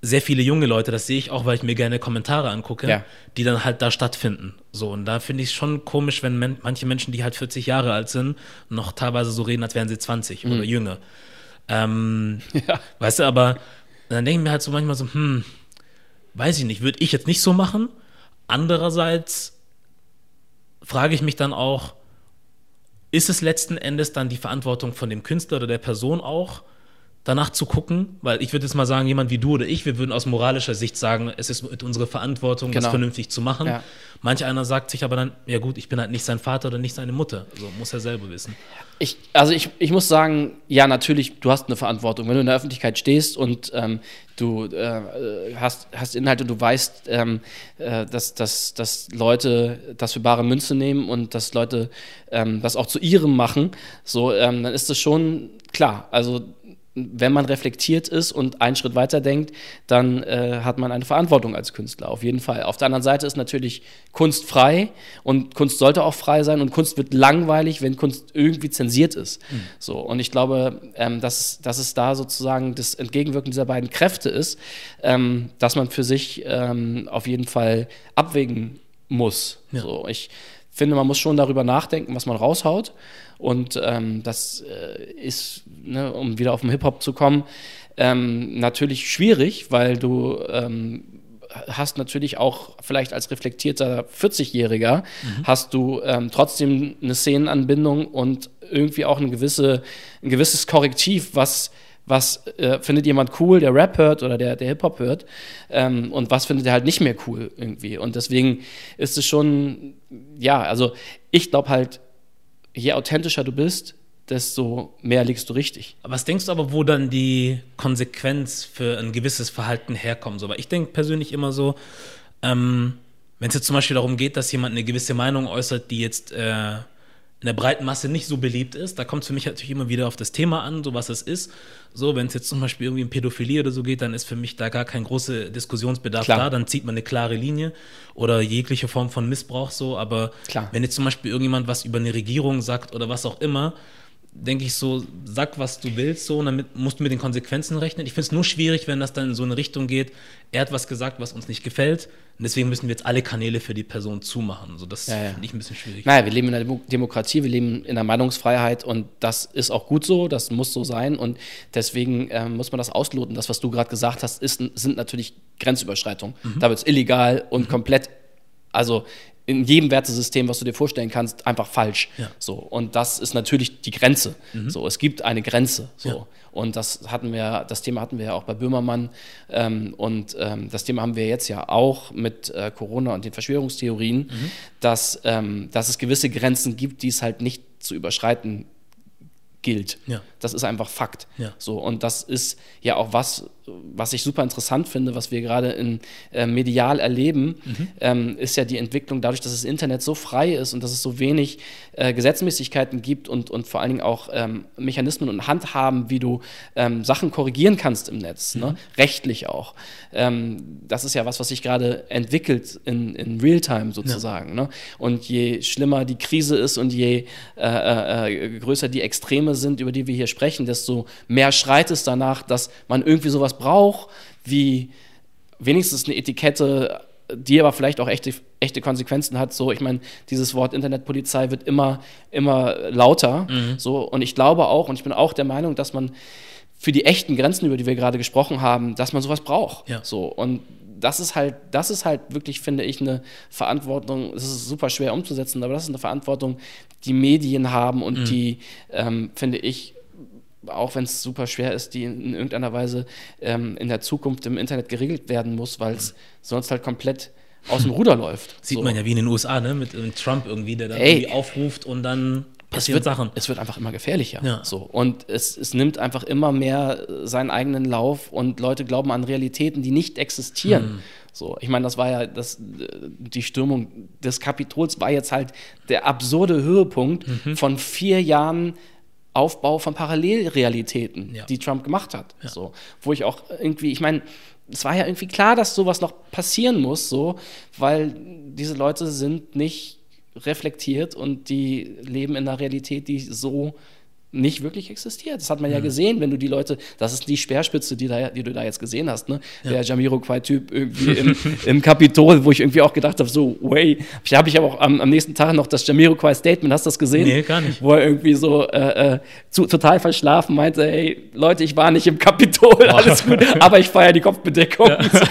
Speaker 2: sehr viele junge Leute, das sehe ich auch, weil ich mir gerne Kommentare angucke,
Speaker 1: Ja.
Speaker 2: die dann halt da stattfinden. So, und da finde ich es schon komisch, wenn men manche Menschen, die halt 40 Jahre alt sind, noch teilweise so reden, als wären sie 20 oder jünger. Ähm, *laughs*
Speaker 1: Ja.
Speaker 2: Weißt du, aber dann denke ich mir halt so manchmal so, hm, weiß ich nicht, würde ich jetzt nicht so machen. Andererseits frage ich mich dann auch, ist es letzten Endes dann die Verantwortung von dem Künstler oder der Person auch, danach zu gucken? Weil ich würde jetzt mal sagen, jemand wie du oder ich, wir würden aus moralischer Sicht sagen, es ist unsere Verantwortung, das
Speaker 1: Genau.
Speaker 2: vernünftig zu machen.
Speaker 1: Ja.
Speaker 2: Manch einer sagt sich aber dann, ja gut, ich bin halt nicht sein Vater oder nicht seine Mutter. Also muss er selber wissen.
Speaker 1: Ich, also ich, ich muss sagen, ja, natürlich, du hast eine Verantwortung. Wenn du in der Öffentlichkeit stehst und ähm, du äh, hast, hast Inhalte und du weißt, ähm, äh, dass, dass, dass Leute das für bare Münze nehmen und dass Leute ähm, das auch zu ihrem machen, so, ähm, dann ist das schon klar. Also wenn man reflektiert ist und einen Schritt weiter denkt, dann äh, hat man eine Verantwortung als Künstler, auf jeden Fall. Auf der anderen Seite ist natürlich Kunst frei und Kunst sollte auch frei sein und Kunst wird langweilig, wenn Kunst irgendwie zensiert ist. So, und ich glaube, ähm, dass, dass es da sozusagen das Entgegenwirken dieser beiden Kräfte ist, ähm, dass man für sich ähm, auf jeden Fall abwägen muss.
Speaker 2: Ja.
Speaker 1: So, ich finde, man muss schon darüber nachdenken, was man raushaut. Und ähm, das äh, ist, ne, um wieder auf den Hip-Hop zu kommen, ähm, natürlich schwierig, weil du ähm, hast natürlich auch vielleicht als reflektierter 40-Jähriger mhm. hast du ähm, trotzdem eine Szenenanbindung und irgendwie auch eine gewisse, ein gewisses Korrektiv, was was äh, findet jemand cool, der Rap hört oder der, der Hip-Hop hört ähm, und was findet er halt nicht mehr cool irgendwie. Und deswegen ist es schon, ja, also ich glaube halt, je authentischer du bist, desto mehr liegst du richtig.
Speaker 2: Was denkst du aber, wo dann die Konsequenz für ein gewisses Verhalten herkommt? So, weil ich denke persönlich immer so, ähm, wenn es jetzt zum Beispiel darum geht, dass jemand eine gewisse Meinung äußert, die jetzt äh, in der breiten Masse nicht so beliebt ist, da kommt es für mich natürlich immer wieder auf das Thema an, so was es ist. So, wenn es jetzt zum Beispiel irgendwie um Pädophilie oder so geht, dann ist für mich da gar kein großer Diskussionsbedarf Klar. da, dann zieht man eine klare Linie oder jegliche Form von Missbrauch so, aber Klar. wenn jetzt zum Beispiel irgendjemand was über eine Regierung sagt oder was auch immer, denke ich so, sag, was du willst, so, und damit musst du mit den Konsequenzen rechnen. Ich finde es nur schwierig, wenn das dann in so eine Richtung geht, er hat was gesagt, was uns nicht gefällt, und deswegen müssen wir jetzt alle Kanäle für die Person zumachen. So, das ja, ja. finde ich ein bisschen schwierig.
Speaker 1: Naja, wir leben in einer Demokratie, wir leben in einer Meinungsfreiheit und das ist auch gut so, das muss so sein und deswegen ähm, muss man das ausloten. Das, was du gerade gesagt hast, ist, sind natürlich Grenzüberschreitungen. Mhm. Da wird es illegal und mhm. komplett also in jedem Wertesystem, was du dir vorstellen kannst, einfach falsch. Ja. So und das ist natürlich die Grenze. Mhm. So es gibt eine Grenze. So ja. und das hatten wir, das Thema hatten wir ja auch bei Böhmermann ähm, und ähm, das Thema haben wir jetzt ja auch mit äh, Corona und den Verschwörungstheorien, mhm. dass ähm, dass es gewisse Grenzen gibt, die es halt nicht zu überschreiten gilt. Ja. Das ist einfach Fakt. Ja. So, und das ist ja auch was, was ich super interessant finde, was wir gerade in äh, medial erleben, mhm. ähm, ist ja die Entwicklung dadurch, dass das Internet so frei ist und dass es so wenig äh, Gesetzmäßigkeiten gibt und, und vor allen Dingen auch ähm, Mechanismen und Handhaben, wie du ähm, Sachen korrigieren kannst im Netz, ne? mhm. ne? rechtlich auch. Ähm, das ist ja was, was sich gerade entwickelt in, in Realtime sozusagen. Ja. Ne? Und je schlimmer die Krise ist und je äh, äh, äh größer die Extreme sind, über die wir hier sprechen, desto mehr schreit es danach, dass man irgendwie sowas braucht, wie wenigstens eine Etikette, die aber vielleicht auch echte, echte Konsequenzen hat. So, ich meine, dieses Wort Internetpolizei wird immer, immer lauter. Mhm. So, und ich glaube auch, und ich bin auch der Meinung, dass man für die echten Grenzen, über die wir gerade gesprochen haben, dass man sowas braucht. Ja. So, und das ist halt, das ist halt wirklich, finde ich, eine Verantwortung, es ist super schwer umzusetzen, aber das ist eine Verantwortung, die Medien haben und mhm. die, ähm, finde ich, auch wenn es super schwer ist, die in, in irgendeiner Weise ähm, in der Zukunft im Internet geregelt werden muss, weil es mhm. sonst halt komplett aus dem Ruder läuft.
Speaker 2: Sieht so. man ja wie in den USA, ne? Mit, mit Trump irgendwie, der dann Ey, irgendwie aufruft und dann
Speaker 1: es wird, Sachen. Es wird einfach immer gefährlicher. Ja. So. Und es, es nimmt einfach immer mehr seinen eigenen Lauf und Leute glauben an Realitäten, die nicht existieren. Hm. So, ich meine, das war ja das, die Stürmung des Kapitols war jetzt halt der absurde Höhepunkt mhm. von vier Jahren Aufbau von Parallelrealitäten, ja. die Trump gemacht hat. Ja. So, wo ich auch irgendwie, ich meine, es war ja irgendwie klar, dass sowas noch passieren muss, so, weil diese Leute sind nicht reflektiert und die leben in einer Realität, die so nicht wirklich existiert. Das hat man ja, ja gesehen, wenn du die Leute, das ist die Speerspitze, die, da, die du da jetzt gesehen hast, ne? Ja. Der Jamiroquai-Typ irgendwie im, *laughs* im Kapitol, wo ich irgendwie auch gedacht habe, so, way. Ich habe ich aber auch am, am, nächsten Tag noch das Jamiroquai-Statement, hast du das gesehen?
Speaker 2: Nee, gar nicht.
Speaker 1: Wo er irgendwie so äh, äh, zu, total verschlafen meinte, hey, Leute, ich war nicht im Kapitol, alles gut, aber ich feiere die Kopfbedeckung. Ja. *laughs* So.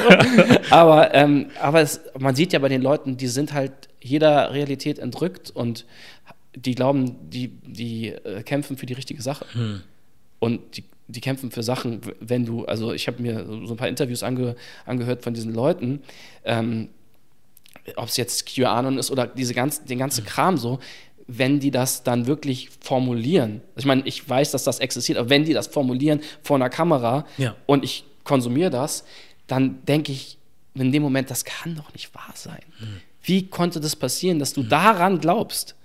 Speaker 1: Aber, ähm, aber es, man sieht ja bei den Leuten, die sind halt jeder Realität entrückt und die glauben, die, die äh, kämpfen für die richtige Sache. Hm. Und die, die kämpfen für Sachen, wenn du, also ich habe mir so ein paar Interviews ange, angehört von diesen Leuten, ähm, ob es jetzt QAnon ist oder diese ganz, den ganzen hm. Kram so, wenn die das dann wirklich formulieren. Ich meine, ich weiß, dass das existiert, aber wenn die das formulieren vor einer Kamera ja. und ich konsumiere das, dann denke ich in dem Moment, das kann doch nicht wahr sein. Hm. Wie konnte das passieren, dass du hm. daran glaubst?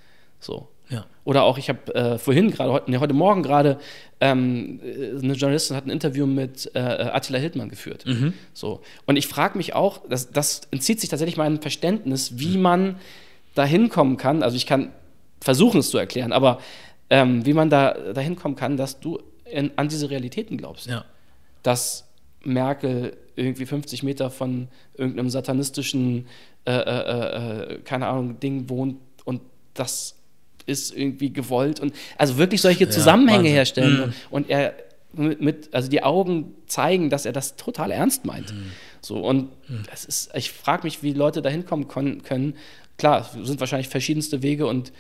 Speaker 1: So. Ja. Oder auch, ich habe äh, vorhin gerade, heute, nee, heute Morgen gerade, ähm, eine Journalistin hat ein Interview mit äh, Attila Hildmann geführt. Mhm. So. Und ich frage mich auch, das, das entzieht sich tatsächlich meinem Verständnis, wie mhm. man da hinkommen kann. Also ich kann versuchen es zu erklären, aber ähm, wie man da dahin kommen kann, dass du in, an diese Realitäten glaubst. Ja. Dass Merkel irgendwie 50 Meter von irgendeinem satanistischen, äh, äh, äh, keine Ahnung, Ding wohnt und das ist irgendwie gewollt und also wirklich solche Zusammenhänge ja, herstellen. Mhm. Und er mit, mit, also die Augen zeigen, dass er das total ernst meint.
Speaker 2: Mhm.
Speaker 1: So, und das ist, ich frage mich, wie Leute da hinkommen können. Klar, es sind wahrscheinlich verschiedenste Wege und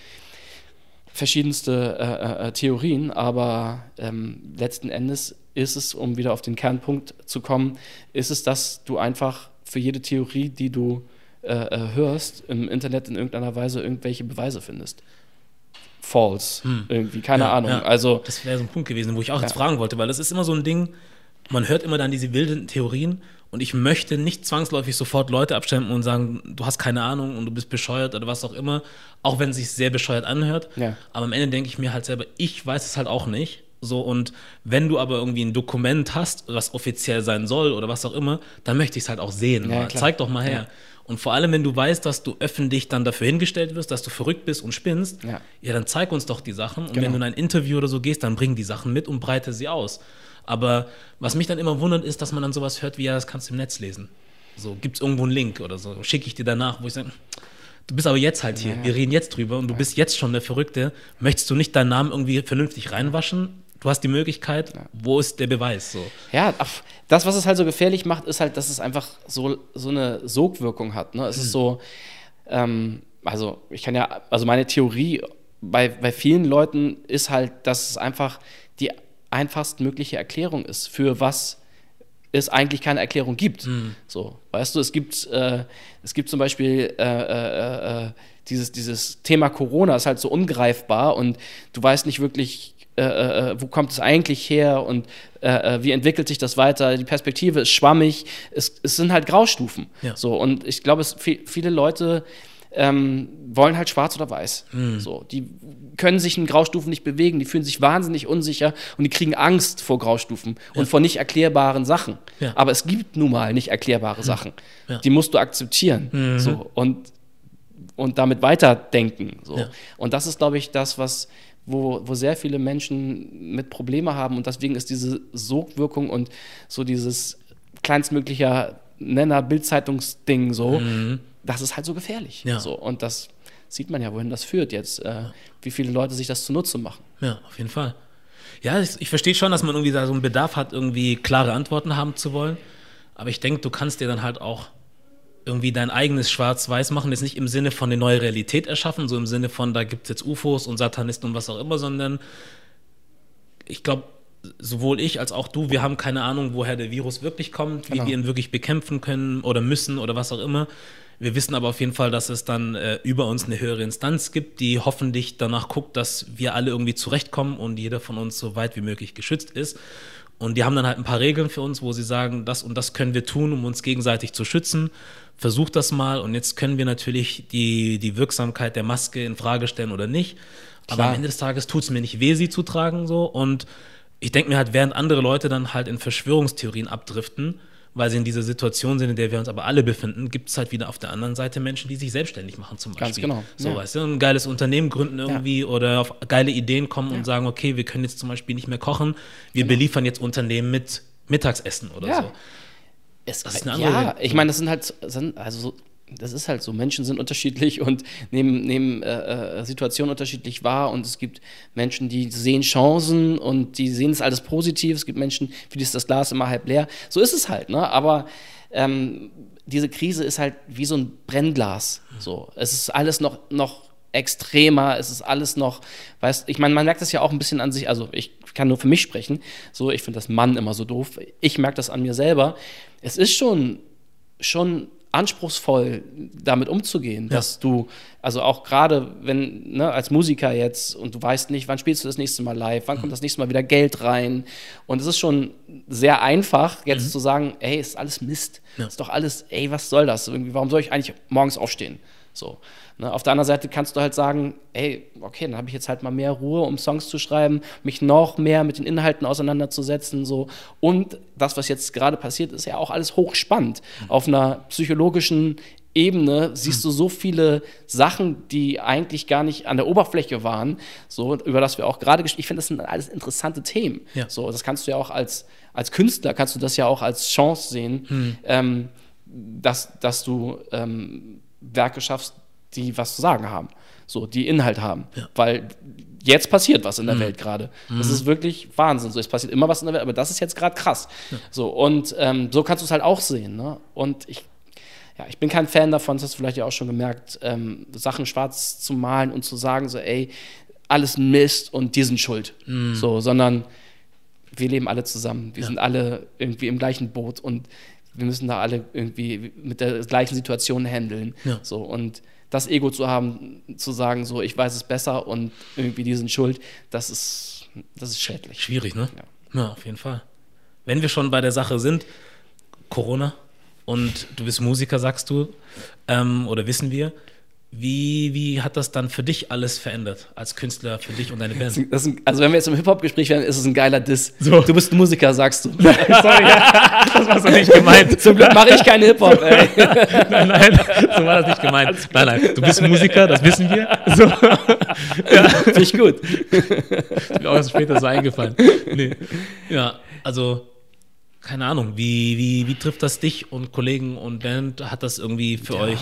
Speaker 1: verschiedenste äh, äh, Theorien, aber ähm, letzten Endes ist es, um wieder auf den Kernpunkt zu kommen, ist es, dass du einfach für jede Theorie, die du äh, äh hörst, im Internet in irgendeiner Weise irgendwelche Beweise findest. False, hm. irgendwie, keine ja, Ahnung. Ja. Also,
Speaker 2: das wäre so ein Punkt gewesen, wo ich auch jetzt fragen wollte, weil das ist immer so ein Ding, man hört immer dann diese wilden Theorien und ich möchte nicht zwangsläufig sofort Leute abstempeln und sagen, du hast keine Ahnung und du bist bescheuert oder was auch immer, auch wenn es sich sehr bescheuert anhört. Ja. Aber am Ende denke ich mir halt selber, ich weiß es halt auch nicht. So, und wenn du aber irgendwie ein Dokument hast, was offiziell sein soll oder was auch immer, dann möchte ich es halt auch sehen. Ja, Zeig doch mal her. Ja. Und vor allem, wenn du weißt, dass du öffentlich dann dafür hingestellt wirst, dass du verrückt bist und spinnst, ja, ja dann zeig uns doch die Sachen. Und genau. wenn du in ein Interview oder so gehst, dann bring die Sachen mit und breite sie aus. Aber was mich dann immer wundert, ist, dass man dann sowas hört wie, ja, das kannst du im Netz lesen. So, gibt es irgendwo einen Link oder so, schicke ich dir danach, wo ich sage, du bist aber jetzt halt hier, ja. wir reden jetzt drüber und du bist jetzt schon der Verrückte. Möchtest du nicht deinen Namen irgendwie vernünftig reinwaschen? Du hast die Möglichkeit, ja. wo ist der Beweis? So.
Speaker 1: Ja, das, was es halt so gefährlich macht, ist halt, dass es einfach so, so eine Sogwirkung hat. Ne? Es hm. ist so, ähm, also ich kann ja, also meine Theorie bei, bei vielen Leuten ist halt, dass es einfach die einfachstmögliche Erklärung ist, für was es eigentlich keine Erklärung gibt. Mhm. So, weißt du, es gibt, äh, es gibt zum Beispiel äh, äh, äh dieses, dieses Thema Corona ist halt so ungreifbar und du weißt nicht wirklich, äh, äh, wo kommt es eigentlich her und wie entwickelt sich das weiter. Die Perspektive ist schwammig, es, es sind halt Graustufen. Ja. So, und ich glaube, es viele Leute ähm, wollen halt schwarz oder weiß. Mhm. So, die können sich in Graustufen nicht bewegen, die fühlen sich wahnsinnig unsicher und die kriegen Angst vor Graustufen ja. und vor nicht erklärbaren Sachen. Ja. Aber es gibt nun mal nicht erklärbare mhm. Sachen. Die musst du akzeptieren. Mhm. So, und, und damit weiterdenken. So. Und das ist, glaube ich, das, was wo, wo sehr viele Menschen mit Probleme haben und deswegen ist diese Sogwirkung und so dieses kleinstmöglicher Nenner Bildzeitungsding so, mhm das ist halt so gefährlich. Ja. So, und das sieht man ja, wohin das führt jetzt, äh, wie viele Leute sich das zunutze machen.
Speaker 2: Ja, auf jeden Fall. Ja, ich, ich verstehe schon, dass man irgendwie da so einen Bedarf hat, irgendwie klare Antworten haben zu wollen. Aber ich denke, du kannst dir dann halt auch irgendwie dein eigenes Schwarz-Weiß machen, jetzt nicht im Sinne von eine neue Realität erschaffen, so im Sinne von, da gibt es jetzt UFOs und Satanisten und was auch immer, sondern ich glaube, sowohl ich als auch du, wir haben keine Ahnung, woher der Virus wirklich kommt, wie genau. wir ihn wirklich bekämpfen können oder müssen oder was auch immer. Wir wissen aber auf jeden Fall, dass es dann äh, über uns eine höhere Instanz gibt, die hoffentlich danach guckt, dass wir alle irgendwie zurechtkommen und jeder von uns so weit wie möglich geschützt ist. Und die haben dann halt ein paar Regeln für uns, wo sie sagen, das und das können wir tun, um uns gegenseitig zu schützen. Versucht das mal und jetzt können wir natürlich die, die Wirksamkeit der Maske in Frage stellen oder nicht. Klar. Aber am Ende des Tages tut es mir nicht weh, sie zu tragen so. Und ich denke mir halt, während andere Leute dann halt in Verschwörungstheorien abdriften, weil sie in dieser Situation sind, in der wir uns aber alle befinden, gibt es halt wieder auf der anderen Seite Menschen, die sich selbstständig machen zum Beispiel.
Speaker 1: Ganz genau.
Speaker 2: So, ja. weißt du, ein geiles Unternehmen gründen irgendwie ja. oder auf geile Ideen kommen ja. und sagen, okay, wir können jetzt zum Beispiel nicht mehr kochen, wir genau. beliefern jetzt Unternehmen mit Mittagsessen oder so.
Speaker 1: Es, das ist eine andere ja, ich meine, das sind halt, sind also so das ist halt so. Menschen sind unterschiedlich und nehmen, nehmen äh, äh, Situationen unterschiedlich wahr. Und es gibt Menschen, die sehen Chancen und die sehen es alles positiv. Es gibt Menschen, für die ist das Glas immer halb leer. So ist es halt. Ne? Aber ähm, diese Krise ist halt wie so ein Brennglas. So. Es ist alles noch, noch extremer, es ist alles noch, weißt ich meine, man merkt das ja auch ein bisschen an sich, also ich kann nur für mich sprechen, so, ich finde das Mann immer so doof, ich merke das an mir selber, es ist schon, schon anspruchsvoll damit umzugehen, ja. dass du, also auch gerade wenn, ne, als Musiker jetzt und du weißt nicht, wann spielst du das nächste Mal live, wann mhm. kommt das nächste Mal wieder Geld rein und es ist schon sehr einfach, jetzt mhm. zu sagen, ey, ist alles Mist, ja. ist doch alles, ey, was soll das, irgendwie, warum soll ich eigentlich morgens aufstehen? So. Ne? Auf der anderen Seite kannst du halt sagen, ey, okay, dann habe ich jetzt halt mal mehr Ruhe, um Songs zu schreiben, mich noch mehr mit den Inhalten auseinanderzusetzen. So. Und das, was jetzt gerade passiert, ist ja auch alles hochspannend. Mhm. Auf einer psychologischen Ebene siehst du so viele Sachen, die eigentlich gar nicht an der Oberfläche waren, so über das wir auch gerade Ich finde, das sind alles interessante Themen. Ja. So, das kannst du ja auch als, als Künstler kannst du das ja auch als Chance sehen, mhm. ähm, dass, dass du ähm, Werke schaffst, die was zu sagen haben. so, die Inhalt haben.
Speaker 2: Ja.
Speaker 1: Weil jetzt passiert was in
Speaker 2: Mhm.
Speaker 1: der Welt gerade. Das ist wirklich Wahnsinn. So, es passiert immer was in der Welt, aber das ist jetzt gerade krass. So, und ähm, so kannst du es halt auch sehen. Ne? Und ich, ja, ich bin kein Fan davon, das hast du vielleicht ja auch schon gemerkt, ähm, Sachen schwarz zu malen und zu sagen, so, ey, alles Mist und die sind schuld.
Speaker 2: Mhm.
Speaker 1: So, sondern wir leben alle zusammen. Wir sind alle irgendwie im gleichen Boot und wir müssen da alle irgendwie mit der gleichen Situation handeln.
Speaker 2: Ja.
Speaker 1: So, und das Ego zu haben, zu sagen, so, ich weiß es besser und irgendwie die sind schuld, das ist, das ist schädlich.
Speaker 2: Schwierig, ne?
Speaker 1: Ja.
Speaker 2: Ja. auf jeden Fall. Wenn wir schon bei der Sache sind, Corona und du bist Musiker, sagst du, ähm, oder wissen wir, wie, wie hat das dann für dich alles verändert, als Künstler, für dich und deine *laughs*
Speaker 1: Das
Speaker 2: Band?
Speaker 1: das ein, also wenn wir jetzt im Hip-Hop-Gespräch wären, ist es ein geiler Diss.
Speaker 2: So.
Speaker 1: Du bist ein Musiker, sagst du. *laughs*
Speaker 2: Sorry, ja, das war so nicht gemeint. *laughs*
Speaker 1: Zum Glück mache ich keinen Hip-Hop, ey.
Speaker 2: Nein, nein, so war das nicht gemeint. Nein, nein, du bist Musiker, das wissen wir. So,
Speaker 1: Finde ich gut.
Speaker 2: ist mir auch erst später so eingefallen. Nee. Ja, also, keine Ahnung, wie, wie, wie trifft das dich und Kollegen und Band? Hat das irgendwie für euch?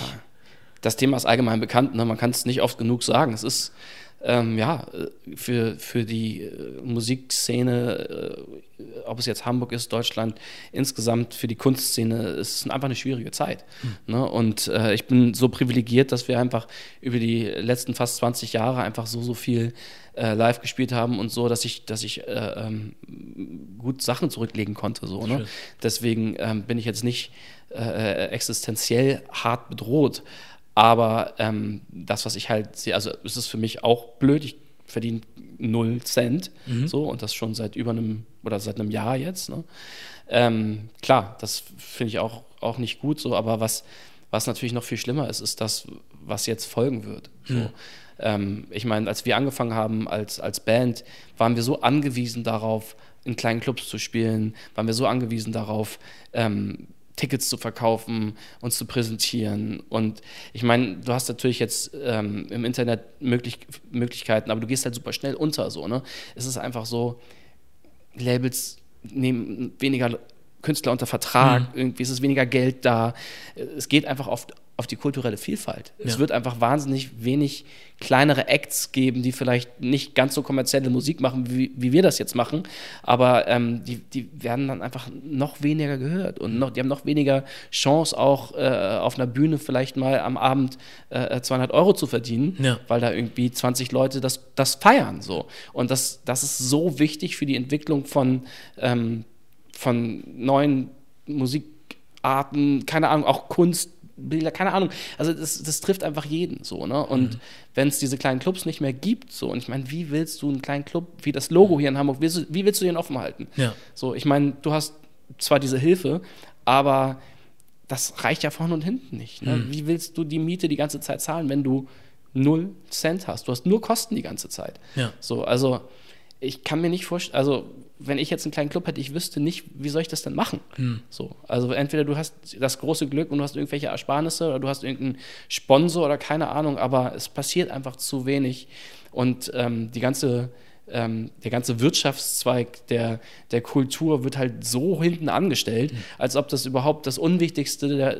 Speaker 1: Das Thema ist allgemein bekannt, ne? man kann es nicht oft genug sagen. Es ist ähm, ja äh, für, für die äh, Musikszene, äh, ob es jetzt Hamburg ist, Deutschland, insgesamt für die Kunstszene, ist es einfach eine schwierige Zeit. Ne? Und äh, ich bin so privilegiert, dass wir einfach über die letzten fast 20 Jahre einfach so, so viel äh, live gespielt haben und so, dass ich, dass ich äh, ähm, gut Sachen zurücklegen konnte. So, ne?
Speaker 2: Schön.
Speaker 1: Deswegen ähm, bin ich jetzt nicht äh, existenziell hart bedroht. Aber ähm, das, was ich halt sehe, also es ist für mich auch blöd. Ich verdiene null Cent, so und das schon seit über einem oder seit einem Jahr jetzt. Ne? Ähm, klar, das finde ich auch, auch nicht gut so, aber was, was natürlich noch viel schlimmer ist, ist das, was jetzt folgen wird. So. Ähm, ich meine, als wir angefangen haben als, als Band, waren wir so angewiesen darauf, in kleinen Clubs zu spielen, waren wir so angewiesen darauf, ähm, Tickets zu verkaufen, uns zu präsentieren. Und ich meine, du hast natürlich jetzt ähm, im Internet möglich Möglichkeiten, aber du gehst halt super schnell unter so, ne? Es ist einfach so, Labels nehmen weniger Künstler unter Vertrag, irgendwie ist es weniger Geld da. Es geht einfach auf, auf die kulturelle Vielfalt. Es
Speaker 2: Ja.
Speaker 1: wird einfach wahnsinnig wenig kleinere Acts geben, die vielleicht nicht ganz so kommerzielle Musik machen, wie, wie wir das jetzt machen, aber ähm, die, die werden dann einfach noch weniger gehört und noch, die haben noch weniger Chance, auch äh, auf einer Bühne vielleicht mal am Abend äh, 200 Euro zu verdienen,
Speaker 2: Ja.
Speaker 1: weil da irgendwie 20 Leute das, das feiern. So. Und das, das ist so wichtig für die Entwicklung von, ähm, von neuen Musikarten, keine Ahnung, auch Kunstbilder, keine Ahnung. Also das, das trifft einfach jeden so, ne? Und
Speaker 2: Mhm.
Speaker 1: wenn es diese kleinen Clubs nicht mehr gibt, so, und ich meine, wie willst du einen kleinen Club, wie das Logo hier in Hamburg, du, wie willst du den offen halten?
Speaker 2: Ja.
Speaker 1: So, ich meine, du hast zwar diese Hilfe, aber das reicht ja vorne und hinten nicht. Ne?
Speaker 2: Mhm.
Speaker 1: Wie willst du die Miete die ganze Zeit zahlen, wenn du null Cent hast? Du hast nur Kosten die ganze Zeit.
Speaker 2: Ja.
Speaker 1: So, also ich kann mir nicht vorstellen, also wenn ich jetzt einen kleinen Club hätte, ich wüsste nicht, wie soll ich das denn machen?
Speaker 2: Hm.
Speaker 1: So, also entweder du hast das große Glück und du hast irgendwelche Ersparnisse oder du hast irgendeinen Sponsor oder keine Ahnung, aber es passiert einfach zu wenig und ähm, die ganze ähm, der ganze Wirtschaftszweig der, der Kultur wird halt so hinten angestellt, als ob das überhaupt das Unwichtigste der,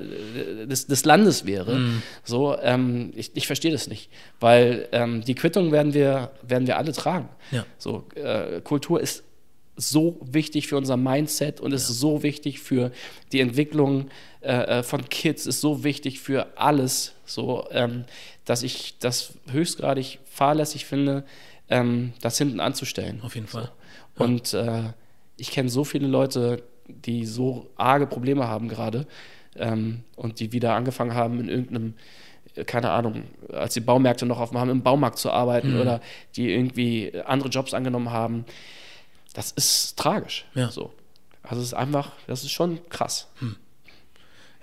Speaker 1: des, des Landes wäre. So, ähm, ich, ich verstehe das nicht, weil ähm, die Quittung werden wir, werden wir alle tragen.
Speaker 2: Ja.
Speaker 1: So, äh, Kultur ist so wichtig für unser Mindset und ist so wichtig für die Entwicklung äh, äh, von Kids, ist so wichtig für alles, so, ähm, dass ich das höchstgradig fahrlässig finde, ähm, das hinten anzustellen.
Speaker 2: Auf jeden Fall.
Speaker 1: Und äh, ich kenne so viele Leute, die so arge Probleme haben gerade ähm, und die wieder angefangen haben in irgendeinem, äh, keine Ahnung, als die Baumärkte noch offen haben, im Baumarkt zu arbeiten
Speaker 2: Mhm.
Speaker 1: oder die irgendwie andere Jobs angenommen haben. Das ist tragisch.
Speaker 2: Ja.
Speaker 1: So. Also es ist einfach, das ist schon krass.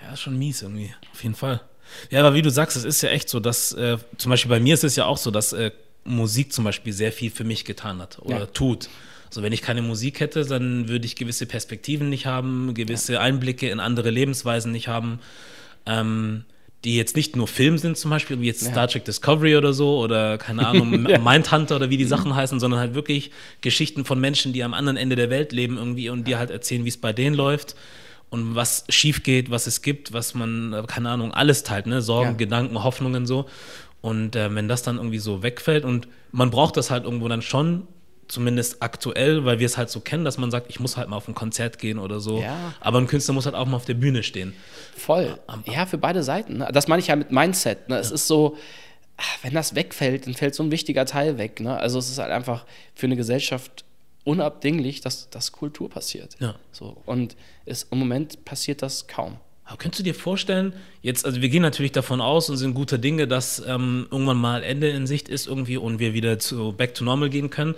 Speaker 2: Ja, ist schon mies irgendwie, auf jeden Fall. Ja, aber wie du sagst, es ist ja echt so, dass, äh, zum Beispiel bei mir ist es ja auch so, dass äh, Musik zum Beispiel sehr viel für mich getan hat oder
Speaker 1: Ja.
Speaker 2: tut. Also wenn ich keine Musik hätte, dann würde ich gewisse Perspektiven nicht haben, gewisse Einblicke in andere Lebensweisen nicht haben, ähm, die jetzt nicht nur Film sind zum Beispiel, wie jetzt
Speaker 1: Ja.
Speaker 2: Star Trek Discovery oder so oder keine Ahnung, *laughs*
Speaker 1: Ja.
Speaker 2: Mindhunter oder wie die Sachen heißen, sondern halt wirklich Geschichten von Menschen, die am anderen Ende der Welt leben irgendwie und dir halt erzählen, wie es bei denen läuft und was schief geht, was es gibt, was man, keine Ahnung, alles teilt, ne? Sorgen,
Speaker 1: Ja.
Speaker 2: Gedanken, Hoffnungen so. Und äh, wenn das dann irgendwie so wegfällt und man braucht das halt irgendwo dann schon, zumindest aktuell, weil wir es halt so kennen, dass man sagt, ich muss halt mal auf ein Konzert gehen oder so.
Speaker 1: Ja.
Speaker 2: Aber ein Künstler muss halt auch mal auf der Bühne stehen.
Speaker 1: Voll. Ja, für beide Seiten. Ne? Das meine ich ja mit Mindset. Ne? Es ist so, ah, wenn das wegfällt, dann fällt so ein wichtiger Teil weg. Ne? Also es ist halt einfach für eine Gesellschaft unabdinglich, dass, dass Kultur passiert.
Speaker 2: Ja.
Speaker 1: So. Und es, im Moment passiert das kaum.
Speaker 2: Aber könntest du dir vorstellen, jetzt, also wir gehen natürlich davon aus und sind guter Dinge, dass ähm, irgendwann mal Ende in Sicht ist irgendwie und wir wieder zu Back to Normal gehen können.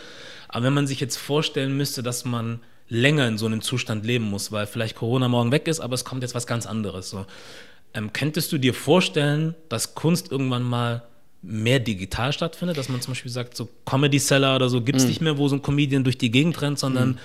Speaker 2: Aber wenn man sich jetzt vorstellen müsste, dass man länger in so einem Zustand leben muss, weil vielleicht Corona morgen weg ist, aber es kommt jetzt was ganz anderes. So. Ähm, könntest du dir vorstellen, dass Kunst irgendwann mal mehr digital stattfindet, dass man zum Beispiel sagt, so Comedy Seller oder so gibt es nicht mehr, wo so ein Comedian durch die Gegend rennt, sondern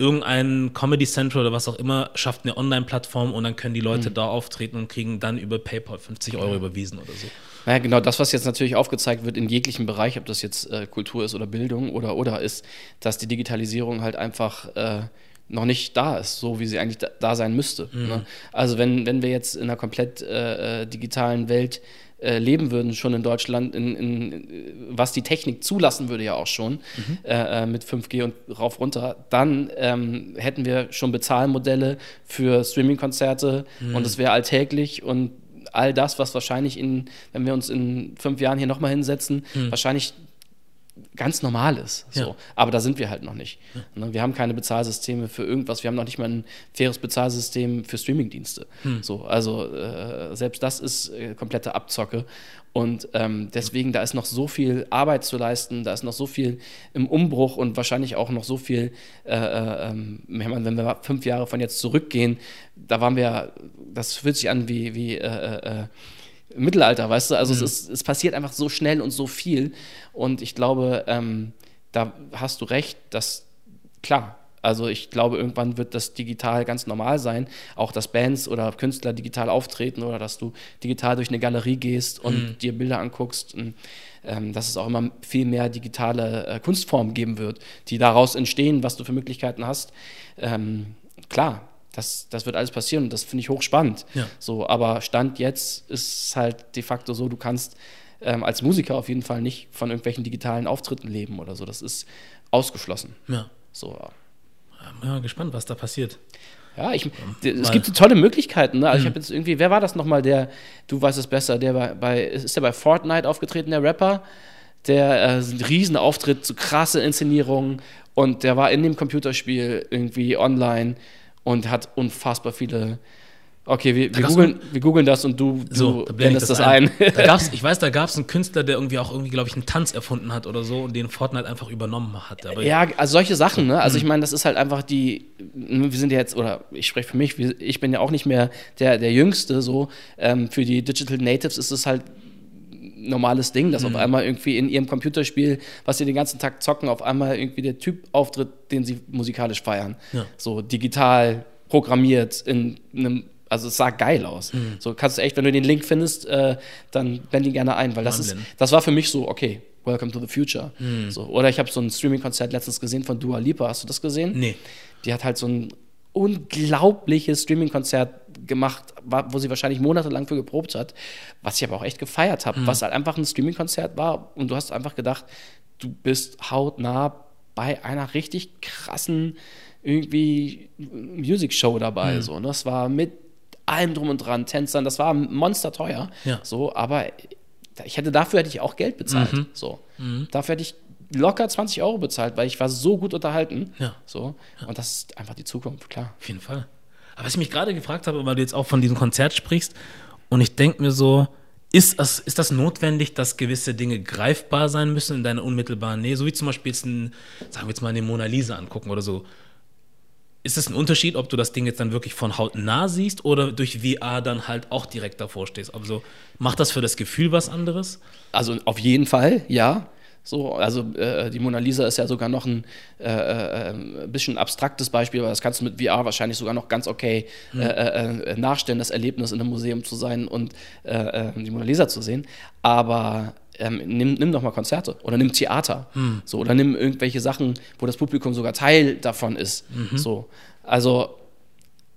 Speaker 2: irgendein Comedy Central oder was auch immer schafft eine Online-Plattform und dann können die Leute da auftreten und kriegen dann über PayPal 50 Euro überwiesen oder so.
Speaker 1: Ja, genau, das, was jetzt natürlich aufgezeigt wird in jeglichem Bereich, ob das jetzt äh, Kultur ist oder Bildung oder oder ist, dass die Digitalisierung halt einfach äh, noch nicht da ist, so wie sie eigentlich da, da sein müsste. Ne? Also wenn, wenn wir jetzt in einer komplett äh, äh, digitalen Welt äh, leben würden, schon in Deutschland, in, in, was die Technik zulassen würde ja auch schon, äh, äh, mit 5G und rauf runter, dann ähm, hätten wir schon Bezahlmodelle für Streaming-Konzerte und es wäre alltäglich und all das, was wahrscheinlich in, wenn wir uns in fünf Jahren hier nochmal hinsetzen, wahrscheinlich ganz normal ist. So.
Speaker 2: Ja.
Speaker 1: Aber da sind wir halt noch nicht. Ne, Wir haben keine Bezahlsysteme für irgendwas. Wir haben noch nicht mal ein faires Bezahlsystem für Streamingdienste. So, also äh, selbst das ist äh, komplette Abzocke. Und ähm, deswegen, da ist noch so viel Arbeit zu leisten, da ist noch so viel im Umbruch und wahrscheinlich auch noch so viel, äh, äh, ähm, wenn wir fünf Jahre von jetzt zurückgehen, da waren wir, das fühlt sich an wie, wie äh, äh, Mittelalter, weißt du? Also es, ist, es passiert einfach so schnell und so viel. Und ich glaube, ähm, da hast du recht, dass, klar, also ich glaube, irgendwann wird das digital ganz normal sein, auch dass Bands oder Künstler digital auftreten oder dass du digital durch eine Galerie gehst und dir Bilder anguckst. Und, ähm, dass es auch immer viel mehr digitale äh, Kunstformen geben wird, die daraus entstehen, was du für Möglichkeiten hast. Ähm, klar, das, das wird alles passieren und das finde ich hochspannend.
Speaker 2: Ja.
Speaker 1: So, aber Stand jetzt ist es halt de facto so, du kannst ähm, als Musiker auf jeden Fall nicht von irgendwelchen digitalen Auftritten leben oder so. Das ist ausgeschlossen.
Speaker 2: Ja.
Speaker 1: So,
Speaker 2: Ja, gespannt, was da passiert.
Speaker 1: ja, ich, d- es gibt tolle Möglichkeiten. Ne? Also
Speaker 2: Mhm.
Speaker 1: ich habe jetzt irgendwie, wer war das nochmal, der, du weißt es besser, der bei, bei ist der bei Fortnite aufgetreten, der Rapper, der äh, einen riesen Auftritt, so krasse Inszenierungen und der war in dem Computerspiel irgendwie online und hat unfassbar viele. Okay, wir, wir, googeln, wir googeln das und du, du
Speaker 2: So, da
Speaker 1: blendest das ein.
Speaker 2: Da *laughs* gab's, ich weiß, da gab es einen Künstler, der irgendwie auch irgendwie, glaube ich, einen Tanz erfunden hat oder so und den Fortnite einfach übernommen hat. Aber
Speaker 1: Ja, also solche Sachen, ne?
Speaker 2: Mhm.
Speaker 1: Also ich meine, das ist halt einfach die, wir sind ja jetzt, oder ich spreche für mich, ich bin ja auch nicht mehr der, der Jüngste so. Ähm, für die Digital Natives ist es halt ein normales Ding,
Speaker 2: Mhm.
Speaker 1: dass auf einmal irgendwie in ihrem Computerspiel, was sie den ganzen Tag zocken, auf einmal irgendwie der Typ auftritt, den sie musikalisch feiern.
Speaker 2: Ja.
Speaker 1: So digital programmiert in einem also es sah geil aus.
Speaker 2: Mhm.
Speaker 1: So kannst du echt, wenn du den Link findest, äh, dann blend ihn gerne ein, weil das ist,
Speaker 2: Einblenden.
Speaker 1: das war für mich so, okay, welcome to the future.
Speaker 2: Mhm.
Speaker 1: So, oder ich habe so ein Streaming-Konzert letztens gesehen von Dua Lipa. Hast du das gesehen?
Speaker 2: Nee.
Speaker 1: Die hat halt so ein unglaubliches Streaming-Konzert gemacht, wo sie wahrscheinlich monatelang für geprobt hat, was ich aber auch echt gefeiert habe, was halt einfach ein Streaming-Konzert war und du hast einfach gedacht, du bist hautnah bei einer richtig krassen irgendwie Music-Show dabei. So, ne? Das war mit allem drum und dran, Tänzern, das war monsterteuer.
Speaker 2: Ja.
Speaker 1: So, aber ich hätte dafür hätte ich auch Geld bezahlt. So. Dafür hätte ich locker 20 Euro bezahlt, weil ich war so gut unterhalten.
Speaker 2: Ja.
Speaker 1: So. Und das ist einfach die Zukunft, klar.
Speaker 2: Auf jeden Fall. Aber was ich mich gerade gefragt habe, weil du jetzt auch von diesem Konzert sprichst, und ich denke mir so, ist das, ist das notwendig, dass gewisse Dinge greifbar sein müssen in deiner unmittelbaren Nähe? So wie zum Beispiel jetzt ein, sagen wir jetzt mal eine Mona Lisa angucken oder so. Ist es ein Unterschied, ob du das Ding jetzt dann wirklich von Haut nah siehst oder durch VR dann halt auch direkt davor stehst? Also macht das für das Gefühl was anderes?
Speaker 1: Also auf jeden Fall, ja. So, also äh, die Mona Lisa ist ja sogar noch ein äh, äh, ein bisschen abstraktes Beispiel, aber das kannst du mit VR wahrscheinlich sogar noch ganz okay äh, äh, nachstellen, das Erlebnis in einem Museum zu sein und äh, äh, die Mona Lisa zu sehen. Aber ähm, nimm, nimm doch mal Konzerte oder nimm Theater. So, oder nimm irgendwelche Sachen, wo das Publikum sogar Teil davon ist. So. Also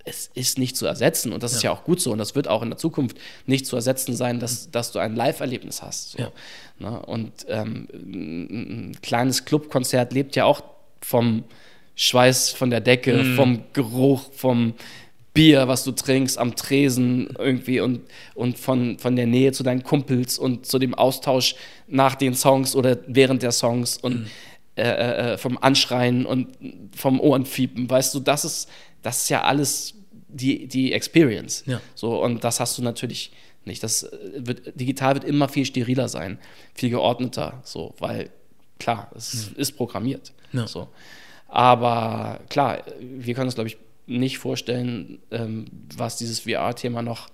Speaker 1: es ist nicht zu ersetzen und das ja. ist ja auch gut so und das wird auch in der Zukunft nicht zu ersetzen sein, dass, dass du ein Live-Erlebnis hast. So. Ja. Ne? Und ähm, ein kleines Clubkonzert lebt ja auch vom Schweiß von der Decke, mm. vom Geruch, vom Bier, was du trinkst am Tresen irgendwie und, und von, von der Nähe zu deinen Kumpels und zu dem Austausch nach den Songs oder während der Songs und mm. äh, äh, vom Anschreien und vom Ohrenfiepen. Weißt du, das ist, das ist ja alles die, die Experience. Ja. So, und das hast du natürlich nicht. Das äh, wird, digital wird immer viel steriler sein, viel geordneter, so, weil klar, es mhm. ist programmiert. Ja. So. Aber klar, wir können uns, glaube ich, nicht vorstellen, ähm, was dieses VR-Thema noch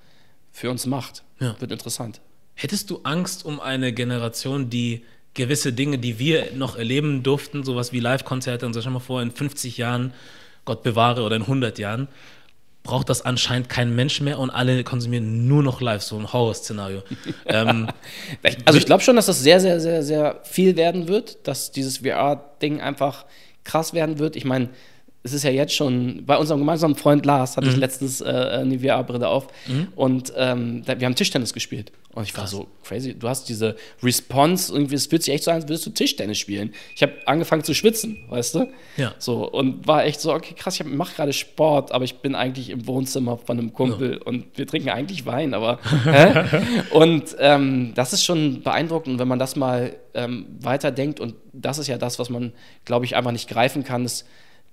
Speaker 1: für uns macht. Ja. Wird interessant.
Speaker 2: Hättest du Angst um eine Generation, die gewisse Dinge, die wir noch erleben durften, sowas wie Live-Konzerte und so, stell mal vor, in 50 Jahren, Gott bewahre, oder in 100 Jahren, braucht das anscheinend kein Mensch mehr und alle konsumieren nur noch live, so ein Horror-Szenario. *laughs* ähm,
Speaker 1: also ich glaube schon, dass das sehr, sehr, sehr, sehr viel werden wird, dass dieses VR-Ding einfach krass werden wird. Ich meine, es ist ja jetzt schon, bei unserem gemeinsamen Freund Lars hatte mhm. ich letztens äh, eine VR-Brille auf mhm. und ähm, wir haben Tischtennis gespielt. Und ich war Krass. so crazy. Du hast diese Response, irgendwie, es fühlt sich echt so an, als würdest du Tischtennis spielen. Ich habe angefangen zu schwitzen, weißt du? Ja. So, und war echt so, okay, krass, ich mache gerade Sport, aber ich bin eigentlich im Wohnzimmer von einem Kumpel ja. und wir trinken eigentlich Wein, aber. *laughs* und ähm, das ist schon beeindruckend, wenn man das mal ähm, weiterdenkt. Und das ist ja das, was man, glaube ich, einfach nicht greifen kann. Es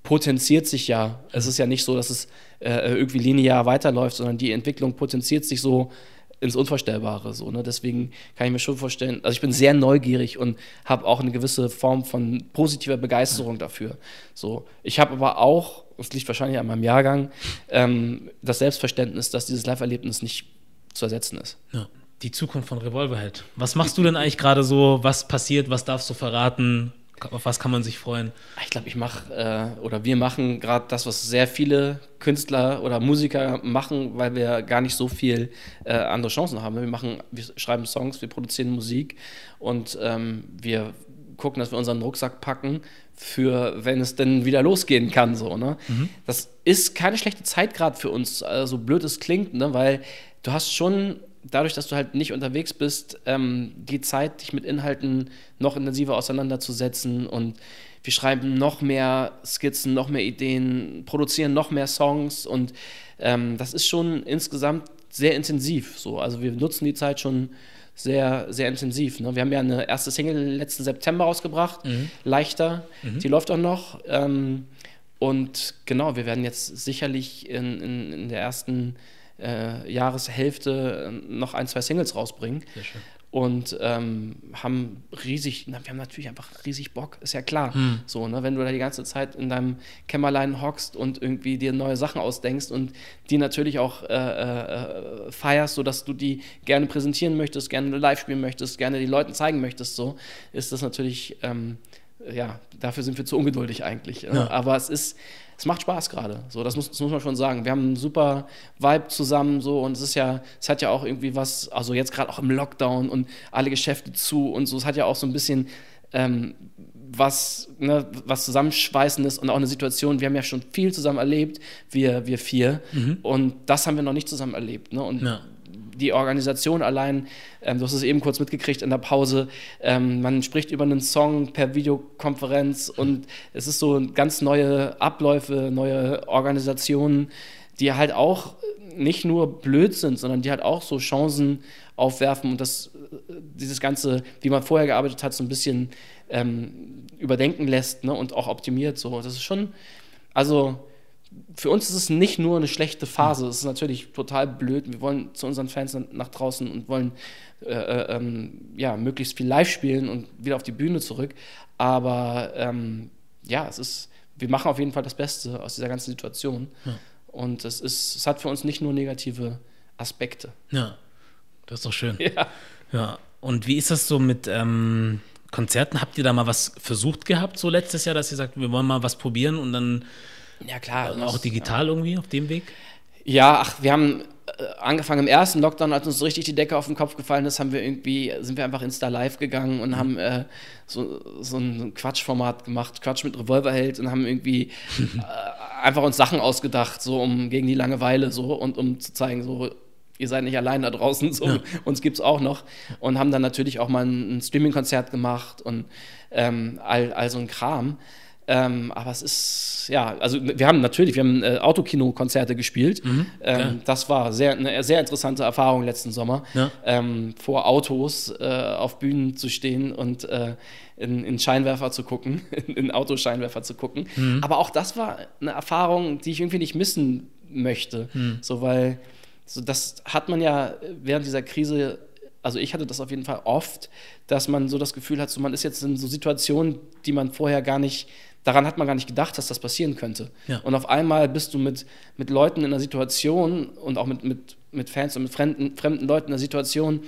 Speaker 1: potenziert sich ja. Es ist ja nicht so, dass es äh, irgendwie linear weiterläuft, sondern die Entwicklung potenziert sich so ins Unvorstellbare. So, ne? Deswegen kann ich mir schon vorstellen, also ich bin sehr neugierig und habe auch eine gewisse Form von positiver Begeisterung dafür. So, ich habe aber auch, das liegt wahrscheinlich an meinem Jahrgang, ähm, das Selbstverständnis, dass dieses Live-Erlebnis nicht zu ersetzen ist.
Speaker 2: Ja. Die Zukunft von Revolverhead. Was machst du denn eigentlich gerade so? Was passiert? Was darfst du verraten? Auf was kann man sich freuen?
Speaker 1: Ich glaube, ich mache äh, oder wir machen gerade das, was sehr viele Künstler oder Musiker machen, weil wir gar nicht so viel äh, andere Chancen haben. Wir machen, wir schreiben Songs, wir produzieren Musik und ähm, wir gucken, dass wir unseren Rucksack packen für, wenn es denn wieder losgehen kann. So, ne? Mhm. Das ist keine schlechte Zeit gerade für uns, äh, so blöd es klingt, ne? weil du hast schon dadurch, dass du halt nicht unterwegs bist, ähm, die Zeit, dich mit Inhalten noch intensiver auseinanderzusetzen und wir schreiben noch mehr Skizzen, noch mehr Ideen, produzieren noch mehr Songs und ähm, das ist schon insgesamt sehr intensiv. So. Also wir nutzen die Zeit schon sehr, sehr intensiv. Ne? Wir haben ja eine erste Single letzten September rausgebracht, mhm. leichter, mhm. die läuft auch noch. Ähm, und genau, wir werden jetzt sicherlich in, in, in der ersten äh, Jahreshälfte noch ein, zwei Singles rausbringen. Sehr schön. Und ähm, haben riesig, na, wir haben natürlich einfach riesig Bock, ist ja klar. Hm. So, ne, wenn du da die ganze Zeit in deinem Kämmerlein hockst und irgendwie dir neue Sachen ausdenkst und die natürlich auch äh, äh, feierst, sodass du die gerne präsentieren möchtest, gerne live spielen möchtest, gerne den Leuten zeigen möchtest, so, ist das natürlich, ähm, ja, dafür sind wir zu ungeduldig eigentlich. Ja. Aber es ist, es macht Spaß gerade. So, das muss, das muss man schon sagen. Wir haben einen super Vibe zusammen so und es ist ja, es hat ja auch irgendwie was, also jetzt gerade auch im Lockdown und alle Geschäfte zu und so, es hat ja auch so ein bisschen ähm, was, ne, was Zusammenschweißendes und auch eine Situation, wir haben ja schon viel zusammen erlebt, wir, wir vier, mhm. und das haben wir noch nicht zusammen erlebt. Ne? Und ja die Organisation allein, ähm, du hast es eben kurz mitgekriegt in der Pause, ähm, man spricht über einen Song per Videokonferenz und es ist so ganz neue Abläufe, neue Organisationen, die halt auch nicht nur blöd sind, sondern die halt auch so Chancen aufwerfen und das, dieses Ganze, wie man vorher gearbeitet hat, so ein bisschen ähm, überdenken lässt ne, und auch optimiert. So. Das ist schon, also für uns ist es nicht nur eine schlechte Phase, es ist natürlich total blöd. Wir wollen zu unseren Fans nach draußen und wollen äh, äh, ähm, ja, möglichst viel live spielen und wieder auf die Bühne zurück. Aber ähm, ja, es ist, wir machen auf jeden Fall das Beste aus dieser ganzen Situation. Ja. Und es, ist, es hat für uns nicht nur negative Aspekte.
Speaker 2: Ja, das ist doch schön. *laughs* Ja. ja. Und wie ist das so mit ähm, Konzerten? Habt ihr da mal was versucht gehabt, so letztes Jahr, dass ihr sagt, wir wollen mal was probieren und dann
Speaker 1: ja, klar.
Speaker 2: Und auch digital ja. irgendwie auf dem Weg?
Speaker 1: Ja, ach, wir haben angefangen im ersten Lockdown, als uns so richtig die Decke auf den Kopf gefallen ist, haben wir irgendwie, sind wir einfach Insta Live gegangen und haben äh, so, so ein Quatschformat gemacht, Quatsch mit Revolverheld und haben irgendwie *laughs* äh, einfach uns Sachen ausgedacht, so um gegen die Langeweile so und um zu zeigen, so ihr seid nicht allein da draußen, so, ja. uns gibt es auch noch. Und haben dann natürlich auch mal ein, ein Streaming-Konzert gemacht und ähm, all, all so ein Kram. Ähm, aber es ist, ja, also wir haben natürlich, wir haben äh, Autokino-Konzerte gespielt. Mhm, ähm, das war sehr, eine sehr interessante Erfahrung letzten Sommer, ja. ähm, vor Autos äh, auf Bühnen zu stehen und äh, in, in, Scheinwerfer zu gucken, *laughs* in Autoscheinwerfer zu gucken. Mhm. Aber auch das war eine Erfahrung, die ich irgendwie nicht missen möchte. Mhm. So, weil so, das hat man ja während dieser Krise also ich hatte das auf jeden Fall oft, dass man so das Gefühl hat, so man ist jetzt in so Situationen, die man vorher gar nicht daran hat man gar nicht gedacht, dass das passieren könnte. Ja. Und auf einmal bist du mit, mit Leuten in einer Situation und auch mit, mit, mit Fans und mit fremden, fremden Leuten in einer Situation,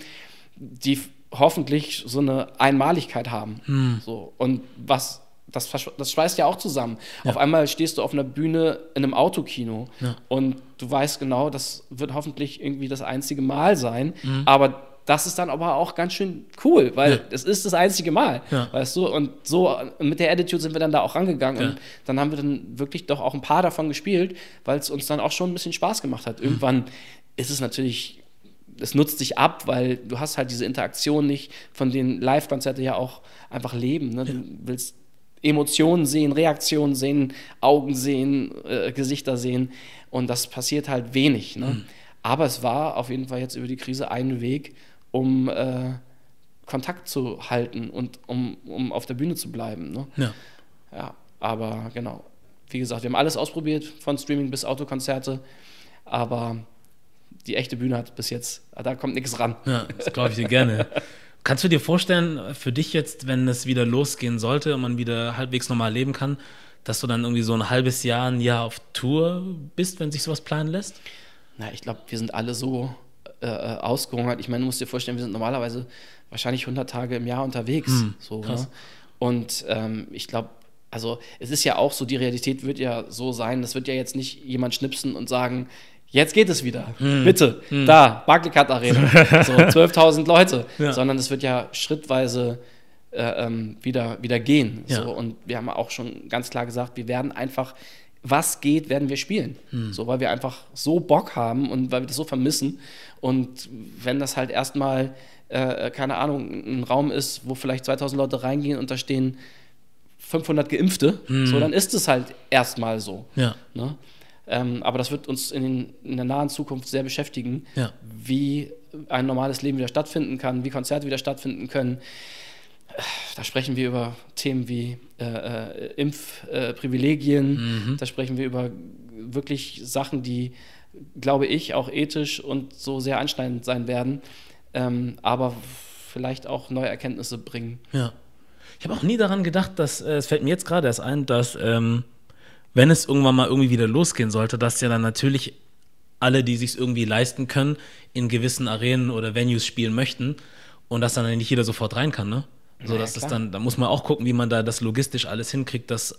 Speaker 1: die hoffentlich so eine Einmaligkeit haben. Hm. So. Und was das, das schweißt ja auch zusammen. Ja. Auf einmal stehst du auf einer Bühne in einem Autokino ja. und du weißt genau, das wird hoffentlich irgendwie das einzige Mal sein, mhm. aber das ist dann aber auch ganz schön cool, weil ja. es ist das einzige Mal, ja. weißt du? Und so mit der Attitude sind wir dann da auch rangegangen ja. und dann haben wir dann wirklich doch auch ein paar davon gespielt, weil es uns dann auch schon ein bisschen Spaß gemacht hat. Irgendwann ist es natürlich, es nutzt sich ab, weil du hast halt diese Interaktion nicht, von denen Live-Konzerte ja auch einfach leben. Ne? Du willst Emotionen sehen, Reaktionen sehen, Augen sehen, äh, Gesichter sehen und das passiert halt wenig. Ne? Mhm. Aber es war auf jeden Fall jetzt über die Krise ein Weg, um äh, Kontakt zu halten und um, um auf der Bühne zu bleiben. Ne? Ja. ja. Aber genau, wie gesagt, wir haben alles ausprobiert, von Streaming bis Autokonzerte, aber die echte Bühne hat bis jetzt, da kommt nichts ran.
Speaker 2: Ja, das glaube ich dir gerne. Kannst du dir vorstellen, für dich jetzt, wenn es wieder losgehen sollte und man wieder halbwegs normal leben kann, dass du dann irgendwie so ein halbes Jahr, ein Jahr auf Tour bist, wenn sich sowas planen lässt?
Speaker 1: Na, ich glaube, wir sind alle so äh, äh, ausgehungert. Ich meine, du musst dir vorstellen, wir sind normalerweise wahrscheinlich 100 Tage im Jahr unterwegs. Hm, so, ne? Und ähm, ich glaube, also es ist ja auch so, die Realität wird ja so sein, das wird ja jetzt nicht jemand schnipsen und sagen, jetzt geht es wieder, hm. bitte, hm. da, Barclaycard Arena, *laughs* so 12.000 Leute, ja. sondern es wird ja schrittweise äh, ähm, wieder, wieder gehen. Ja. So. Und wir haben auch schon ganz klar gesagt, wir werden einfach was geht, werden wir spielen. Hm. So, weil wir einfach so Bock haben und weil wir das so vermissen. Und wenn das halt erstmal, äh, keine Ahnung, ein Raum ist, wo vielleicht 2000 Leute reingehen und da stehen 500 Geimpfte, hm. so, dann ist es halt erstmal so. Ja. Ne? Ähm, aber das wird uns in, den, in, der nahen Zukunft sehr beschäftigen, ja. wie ein normales Leben wieder stattfinden kann, wie Konzerte wieder stattfinden können da sprechen wir über Themen wie äh, äh, Impfprivilegien, mhm. da sprechen wir über wirklich Sachen, die, glaube ich, auch ethisch und so sehr anschneidend sein werden, ähm, aber vielleicht auch neue Erkenntnisse bringen.
Speaker 2: Ja. Ich habe auch nie daran gedacht, dass, äh, es fällt mir jetzt gerade erst ein, dass, ähm, wenn es irgendwann mal irgendwie wieder losgehen sollte, dass ja dann natürlich alle, die sich irgendwie leisten können, in gewissen Arenen oder Venues spielen möchten und dass dann nicht jeder sofort rein kann, ne? So, ja, dass das dann, da muss man auch gucken, wie man da das logistisch alles hinkriegt, dass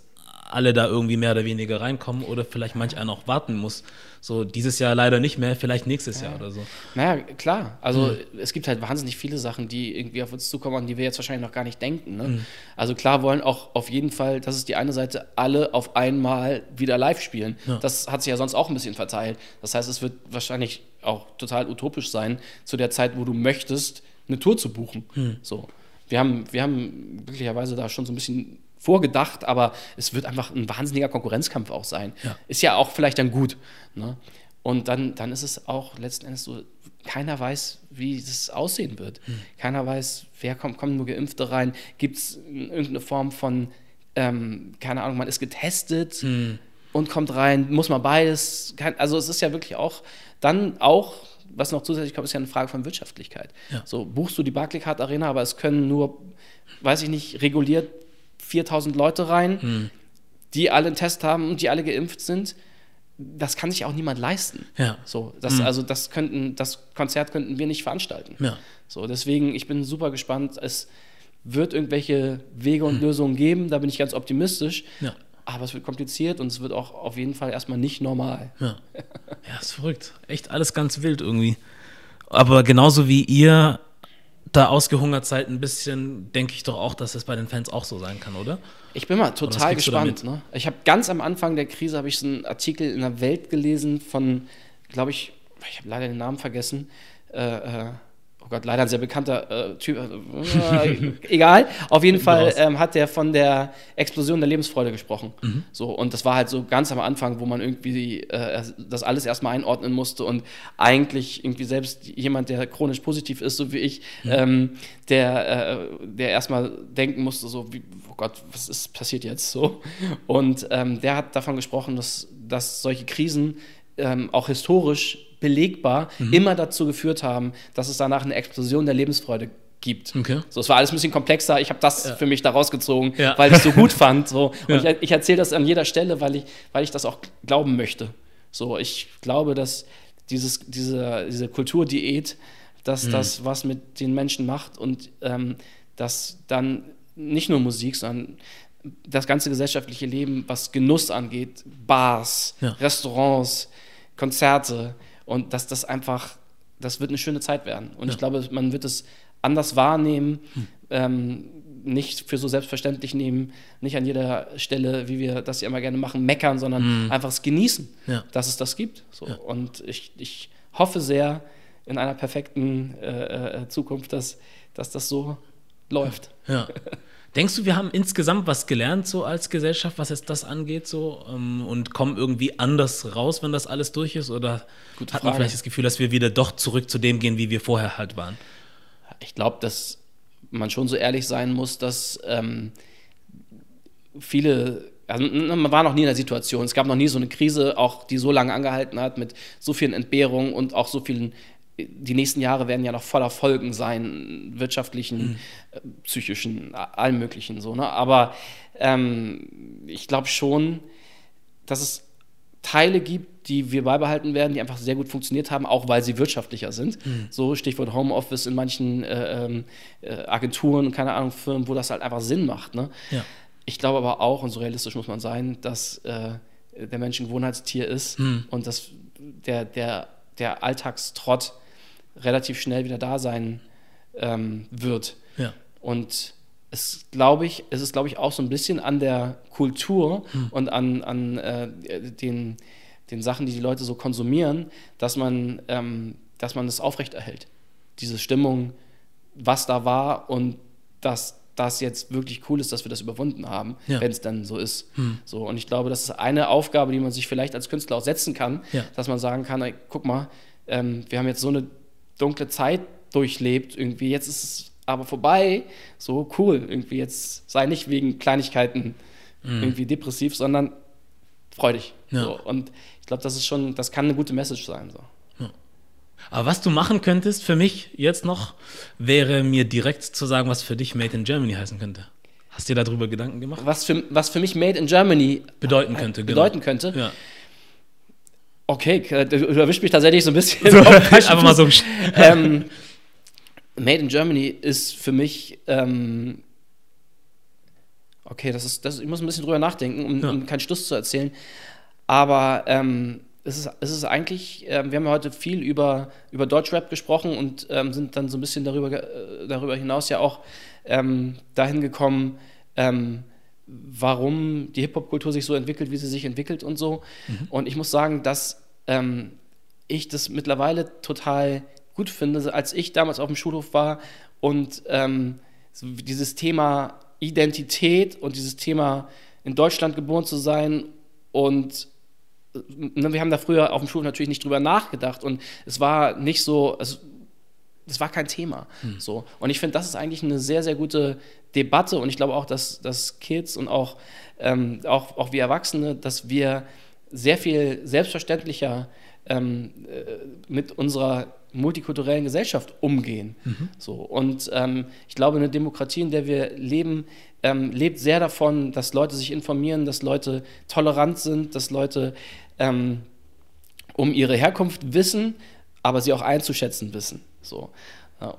Speaker 2: alle da irgendwie mehr oder weniger reinkommen oder vielleicht manch einer auch warten muss. So dieses Jahr leider nicht mehr, vielleicht nächstes ja. Jahr oder so.
Speaker 1: Naja, klar. Also mhm. es gibt halt wahnsinnig viele Sachen, die irgendwie auf uns zukommen, an die wir jetzt wahrscheinlich noch gar nicht denken. Ne? Mhm. Also klar wollen auch auf jeden Fall, das ist die eine Seite, alle auf einmal wieder live spielen. Ja. Das hat sich ja sonst auch ein bisschen verteilt. Das heißt, es wird wahrscheinlich auch total utopisch sein, zu der Zeit, wo du möchtest, eine Tour zu buchen. Mhm. So wir haben, wir haben glücklicherweise da schon so ein bisschen vorgedacht, aber es wird einfach ein wahnsinniger Konkurrenzkampf auch sein. Ja. Ist ja auch vielleicht dann gut. Ne? Und dann, dann ist es auch letzten Endes so, keiner weiß, wie es aussehen wird. Hm. Keiner weiß, wer kommt, kommen nur Geimpfte rein, gibt es irgendeine Form von, ähm, keine Ahnung, man ist getestet hm. und kommt rein, muss man beides. Also es ist ja wirklich auch dann auch was noch zusätzlich kommt, ist ja eine Frage von Wirtschaftlichkeit. Ja. So buchst du die Barclaycard Arena, aber es können nur, weiß ich nicht, reguliert 4000 Leute rein, hm. die alle einen Test haben und die alle geimpft sind. Das kann sich auch niemand leisten. Ja. So, das, hm. Also das könnten, das Konzert könnten wir nicht veranstalten. Ja. So, deswegen, ich bin super gespannt. Es wird irgendwelche Wege und hm. Lösungen geben, da bin ich ganz optimistisch. Ja. Aber es wird kompliziert und es wird auch auf jeden Fall erstmal nicht normal. Ja. *laughs*
Speaker 2: Ja, ist verrückt. Echt alles ganz wild irgendwie. Aber genauso wie ihr da ausgehungert seid ein bisschen, denke ich doch auch, dass es bei den Fans auch so sein kann, oder?
Speaker 1: Ich bin mal total gespannt. Ne? Ich habe ganz am Anfang der Krise habe ich so einen Artikel in der Welt gelesen von, glaube ich, ich habe leider den Namen vergessen. Äh, äh, Gott, leider ein sehr bekannter äh, Typ, äh, *laughs* egal. Auf jeden Fall ähm, hat der von der Explosion der Lebensfreude gesprochen. Mhm. So, und das war halt so ganz am Anfang, wo man irgendwie äh, das alles erstmal einordnen musste und eigentlich irgendwie selbst jemand, der chronisch positiv ist, so wie ich, mhm. ähm, der, äh, der erstmal denken musste, so, wie, oh Gott, was ist passiert jetzt so? Und ähm, der hat davon gesprochen, dass, dass solche Krisen ähm, auch historisch belegbar mhm. immer dazu geführt haben, dass es danach eine Explosion der Lebensfreude gibt. Okay. So, es war alles ein bisschen komplexer. Ich habe das ja. für mich da rausgezogen, ja. weil ich es so gut fand. So. *laughs* Und ja. ich, ich erzähle das an jeder Stelle, weil ich, weil ich das auch glauben möchte. So, ich glaube, dass dieses, diese, diese Kulturdiät, dass mhm. das was mit den Menschen macht und ähm, dass dann nicht nur Musik, sondern das ganze gesellschaftliche Leben, was Genuss angeht, Bars, Restaurants, Konzerte, und dass das einfach, das wird eine schöne Zeit werden. Und ja. ich glaube, man wird es anders wahrnehmen, hm. ähm, nicht für so selbstverständlich nehmen, nicht an jeder Stelle, wie wir das ja immer gerne machen, meckern, sondern hm. einfach es genießen, ja. dass es das gibt. So. Ja. Und ich, ich hoffe sehr in einer perfekten äh, äh Zukunft, dass, dass das so läuft.
Speaker 2: Ja. *laughs* Denkst du, wir haben insgesamt was gelernt, so als Gesellschaft, was jetzt das angeht, so ähm, und kommen irgendwie anders raus, wenn das alles durch ist? Oder Gute hat man vielleicht das Gefühl, dass wir wieder doch zurück zu dem gehen, wie wir vorher halt waren?
Speaker 1: Ich glaube, dass man schon so ehrlich sein muss, dass ähm, viele also man war noch nie in der Situation. Es gab noch nie so eine Krise, auch die so lange angehalten hat, mit so vielen Entbehrungen und auch so vielen die nächsten Jahre werden ja noch voller Folgen sein, wirtschaftlichen, mhm. psychischen, allen möglichen so. Ne? Aber ähm, ich glaube schon, dass es Teile gibt, die wir beibehalten werden, die einfach sehr gut funktioniert haben, auch weil sie wirtschaftlicher sind. Mhm. So Stichwort Homeoffice in manchen äh, ähm, äh, Agenturen, keine Ahnung, Firmen, wo das halt einfach Sinn macht. Ne? Ja. Ich glaube aber auch, und so realistisch muss man sein, dass äh, der Mensch ein Gewohnheitstier ist mhm. und dass der, der, der Alltagstrott relativ schnell wieder da sein ähm, wird. Ja. Und es glaube ich, es ist glaube ich auch so ein bisschen an der Kultur hm. und an, an äh, den, den Sachen, die die Leute so konsumieren, dass man, ähm, dass man das aufrechterhält. Diese Stimmung, was da war und dass das jetzt wirklich cool ist, dass wir das überwunden haben, ja. wenn es dann so ist. Hm. So, und ich glaube, das ist eine Aufgabe, die man sich vielleicht als Künstler auch setzen kann, ja. dass man sagen kann, ey, guck mal, ähm, wir haben jetzt so eine dunkle Zeit durchlebt. Irgendwie jetzt ist es aber vorbei. So cool. Irgendwie jetzt sei nicht wegen Kleinigkeiten mhm. irgendwie depressiv, sondern freudig. Ja. So. Und ich glaube, das ist schon, das kann eine gute Message sein. So.
Speaker 2: Aber was du machen könntest für mich jetzt noch, wäre mir direkt zu sagen, was für dich Made in Germany heißen könnte. Hast du dir darüber Gedanken gemacht?
Speaker 1: Was für, was für mich Made in Germany
Speaker 2: bedeuten könnte.
Speaker 1: Bedeuten genau. könnte. Ja. Okay, äh, du erwischt mich tatsächlich so ein bisschen. *laughs* *laughs*
Speaker 2: Einfach mal so. *laughs* ähm,
Speaker 1: Made in Germany ist für mich. Ähm, okay, das ist, das, ich muss ein bisschen drüber nachdenken, um, ja. um keinen Stuss zu erzählen. Aber ähm, es, ist, es ist eigentlich, äh, wir haben ja heute viel über, über Deutschrap gesprochen und ähm, sind dann so ein bisschen darüber, äh, darüber hinaus ja auch ähm, dahin gekommen, ähm, warum die Hip-Hop-Kultur sich so entwickelt, wie sie sich entwickelt und so. Mhm. Und ich muss sagen, dass ähm, ich das mittlerweile total gut finde, als ich damals auf dem Schulhof war und ähm, dieses Thema Identität und dieses Thema in Deutschland geboren zu sein und ne, wir haben da früher auf dem Schulhof natürlich nicht drüber nachgedacht und es war nicht so, es, das war kein Thema. Hm. So. Und ich finde, das ist eigentlich eine sehr, sehr gute Debatte und ich glaube auch, dass, dass Kids und auch, ähm, auch, auch wir Erwachsene, dass wir sehr viel selbstverständlicher ähm, äh, mit unserer multikulturellen Gesellschaft umgehen. Mhm. So. Und ähm, ich glaube, eine Demokratie, in der wir leben, ähm, lebt sehr davon, dass Leute sich informieren, dass Leute tolerant sind, dass Leute ähm, um ihre Herkunft wissen, aber sie auch einzuschätzen wissen. So.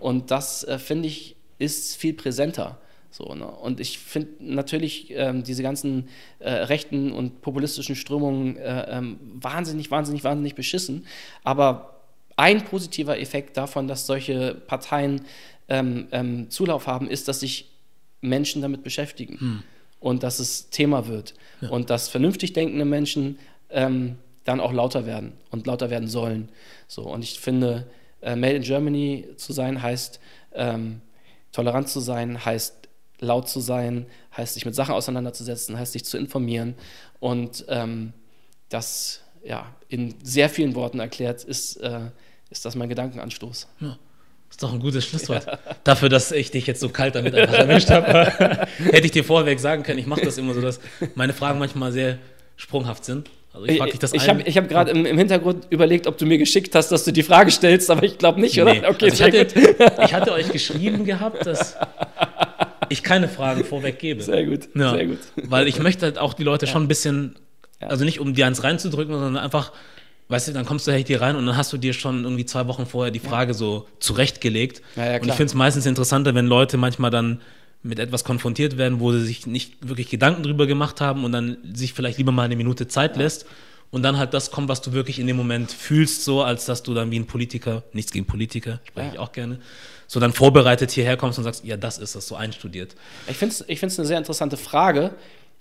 Speaker 1: Und das, äh, finde ich, ist viel präsenter. So, ne? Und ich finde natürlich ähm, diese ganzen äh, rechten und populistischen Strömungen äh, ähm, wahnsinnig, wahnsinnig, wahnsinnig beschissen. Aber ein positiver Effekt davon, dass solche Parteien ähm, ähm Zulauf haben, ist, dass sich Menschen damit beschäftigen hm. und dass es Thema wird ja. und dass vernünftig denkende Menschen ähm, dann auch lauter werden und lauter werden sollen. So, und ich finde, äh, Made in Germany zu sein heißt, ähm, tolerant zu sein, heißt laut zu sein, heißt sich mit Sachen auseinanderzusetzen, heißt sich zu informieren. Und ähm, das ja, in sehr vielen Worten erklärt, ist, äh, ist das mein Gedankenanstoß.
Speaker 2: Ja. ist doch ein gutes Schlusswort. *laughs* Ja. Dafür, dass ich dich jetzt so kalt damit einfach erwischt habe, *laughs* hätte ich dir vorweg sagen können, ich mache das immer so, dass meine Fragen manchmal sehr sprunghaft sind.
Speaker 1: Also ich frage dich das Ich habe hab gerade im, im, Hintergrund überlegt, ob du mir geschickt hast, dass du die Frage stellst, aber ich glaube nicht, oder? Nee.
Speaker 2: Okay, also ich, hatte, ich hatte euch geschrieben gehabt, dass *laughs* ich keine Fragen vorweg gebe. *laughs*
Speaker 1: Sehr gut,
Speaker 2: ja,
Speaker 1: sehr gut.
Speaker 2: Weil ich möchte halt auch die Leute ja. schon ein bisschen, also nicht um dir eins reinzudrücken, sondern einfach, weißt du, dann kommst du halt hier rein und dann hast du dir schon irgendwie zwei Wochen vorher die Frage so zurechtgelegt. und ich finde es meistens interessanter, wenn Leute manchmal dann mit etwas konfrontiert werden, wo sie sich nicht wirklich Gedanken drüber gemacht haben und dann sich vielleicht lieber mal eine Minute Zeit lässt und dann halt das kommt, was du wirklich in dem Moment fühlst, so als dass du dann wie ein Politiker, nichts gegen Politiker, spreche ja. ich auch gerne, so dann vorbereitet hierher kommst und sagst, ja, das ist das, so einstudiert.
Speaker 1: Ich finde es ich find's eine sehr interessante Frage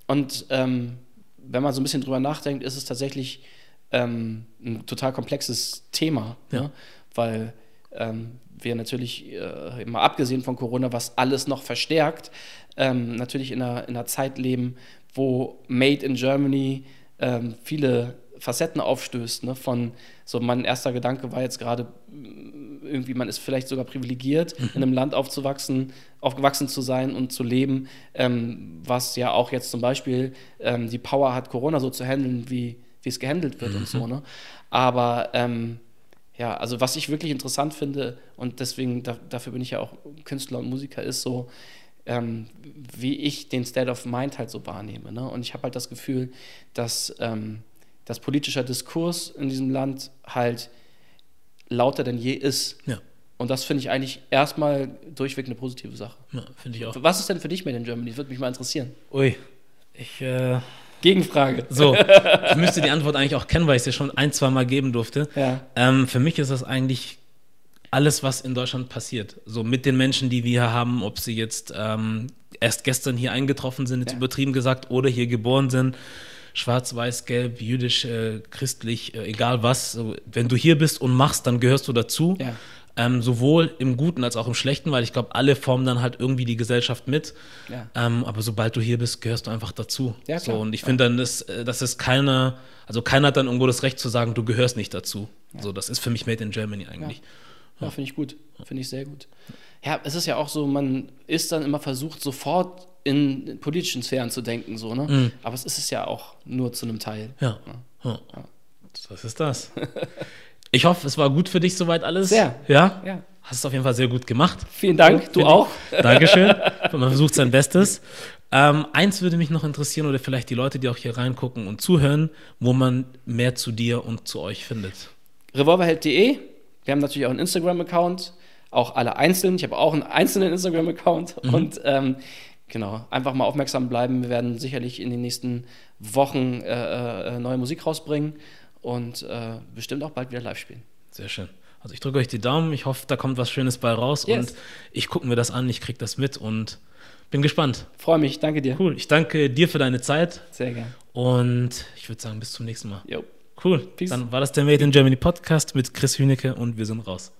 Speaker 1: und ähm, wenn man so ein bisschen drüber nachdenkt, ist es tatsächlich ähm, ein total komplexes Thema, ja. ne? weil ähm, wir natürlich, äh, mal abgesehen von Corona, was alles noch verstärkt, ähm, natürlich in einer, in einer Zeit leben, wo Made in Germany ähm, viele Facetten aufstößt. Ne? Von so mein erster Gedanke war jetzt gerade irgendwie, man ist vielleicht sogar privilegiert, mhm. in einem Land aufzuwachsen, aufgewachsen zu sein und zu leben, ähm, was ja auch jetzt zum Beispiel ähm, die Power hat, Corona so zu handeln, wie, wie es gehandelt wird mhm. und so. Ne? Aber ähm, ja, also was ich wirklich interessant finde und deswegen da, dafür bin ich ja auch Künstler und Musiker, ist so, ähm, wie ich den State of Mind halt so wahrnehme. Ne? Und ich habe halt das Gefühl, dass ähm, dass politischer Diskurs in diesem Land halt lauter denn je ist.
Speaker 2: Ja.
Speaker 1: Und das finde ich eigentlich erstmal durchweg eine positive Sache.
Speaker 2: Ja, finde ich auch.
Speaker 1: Was ist denn für dich Made in Germany? Das würde mich mal interessieren.
Speaker 2: Ui, ich. Äh
Speaker 1: Gegenfrage.
Speaker 2: So, *laughs* ich müsste die Antwort eigentlich auch kennen, weil ich es ja schon ein, zwei Mal geben durfte.
Speaker 1: Ja.
Speaker 2: Ähm, für mich ist das eigentlich alles, was in Deutschland passiert. So mit den Menschen, die wir hier haben, ob sie jetzt ähm, erst gestern hier eingetroffen sind, jetzt ja. übertrieben gesagt, oder hier geboren sind schwarz, weiß, gelb, jüdisch, äh, christlich, äh, egal was. Wenn du hier bist und machst, dann gehörst du dazu.
Speaker 1: Ja.
Speaker 2: Ähm, sowohl im Guten als auch im Schlechten, weil ich glaube, alle formen dann halt irgendwie die Gesellschaft mit.
Speaker 1: Ja.
Speaker 2: Ähm, aber sobald du hier bist, gehörst du einfach dazu. Ja, so, und ich finde dann, ist, äh, das ist keiner, also keiner hat dann irgendwo das Recht zu sagen, du gehörst nicht dazu. So, das ist für mich Made in Germany eigentlich.
Speaker 1: Ja, finde ich gut. Finde ich sehr gut. Ja, es ist ja auch so, man ist dann immer versucht, sofort in politischen Sphären zu denken, so, ne? Mhm. Aber es ist es ja auch nur zu einem Teil.
Speaker 2: Ja. ja. ja. Das ist das. Ich hoffe, es war gut für dich soweit alles.
Speaker 1: Sehr.
Speaker 2: Ja?
Speaker 1: Ja.
Speaker 2: Hast es auf jeden Fall sehr gut gemacht.
Speaker 1: Vielen Dank, gut, du auch.
Speaker 2: Dankeschön. Man versucht sein Bestes. Ähm, eins würde mich noch interessieren oder vielleicht die Leute, die auch hier reingucken und zuhören, wo man mehr zu dir und zu euch findet.
Speaker 1: Revolverheld.de. Wir haben natürlich auch einen Instagram-Account, auch alle einzeln. Ich habe auch einen einzelnen Instagram-Account mhm. und ähm, Genau, einfach mal aufmerksam bleiben. Wir werden sicherlich in den nächsten Wochen äh, äh, neue Musik rausbringen und äh, bestimmt auch bald wieder live spielen.
Speaker 2: Sehr schön. Also ich drücke euch die Daumen. Ich hoffe, da kommt was Schönes bei raus yes. und ich gucke mir das an, ich kriege das mit und bin gespannt.
Speaker 1: Freue mich, danke dir.
Speaker 2: Cool, ich danke dir für deine Zeit.
Speaker 1: Sehr gerne.
Speaker 2: Und ich würde sagen, bis zum nächsten Mal.
Speaker 1: Jo.
Speaker 2: Cool. Peace. Dann war das der Made in Germany Podcast mit Chris Hünecke und wir sind raus.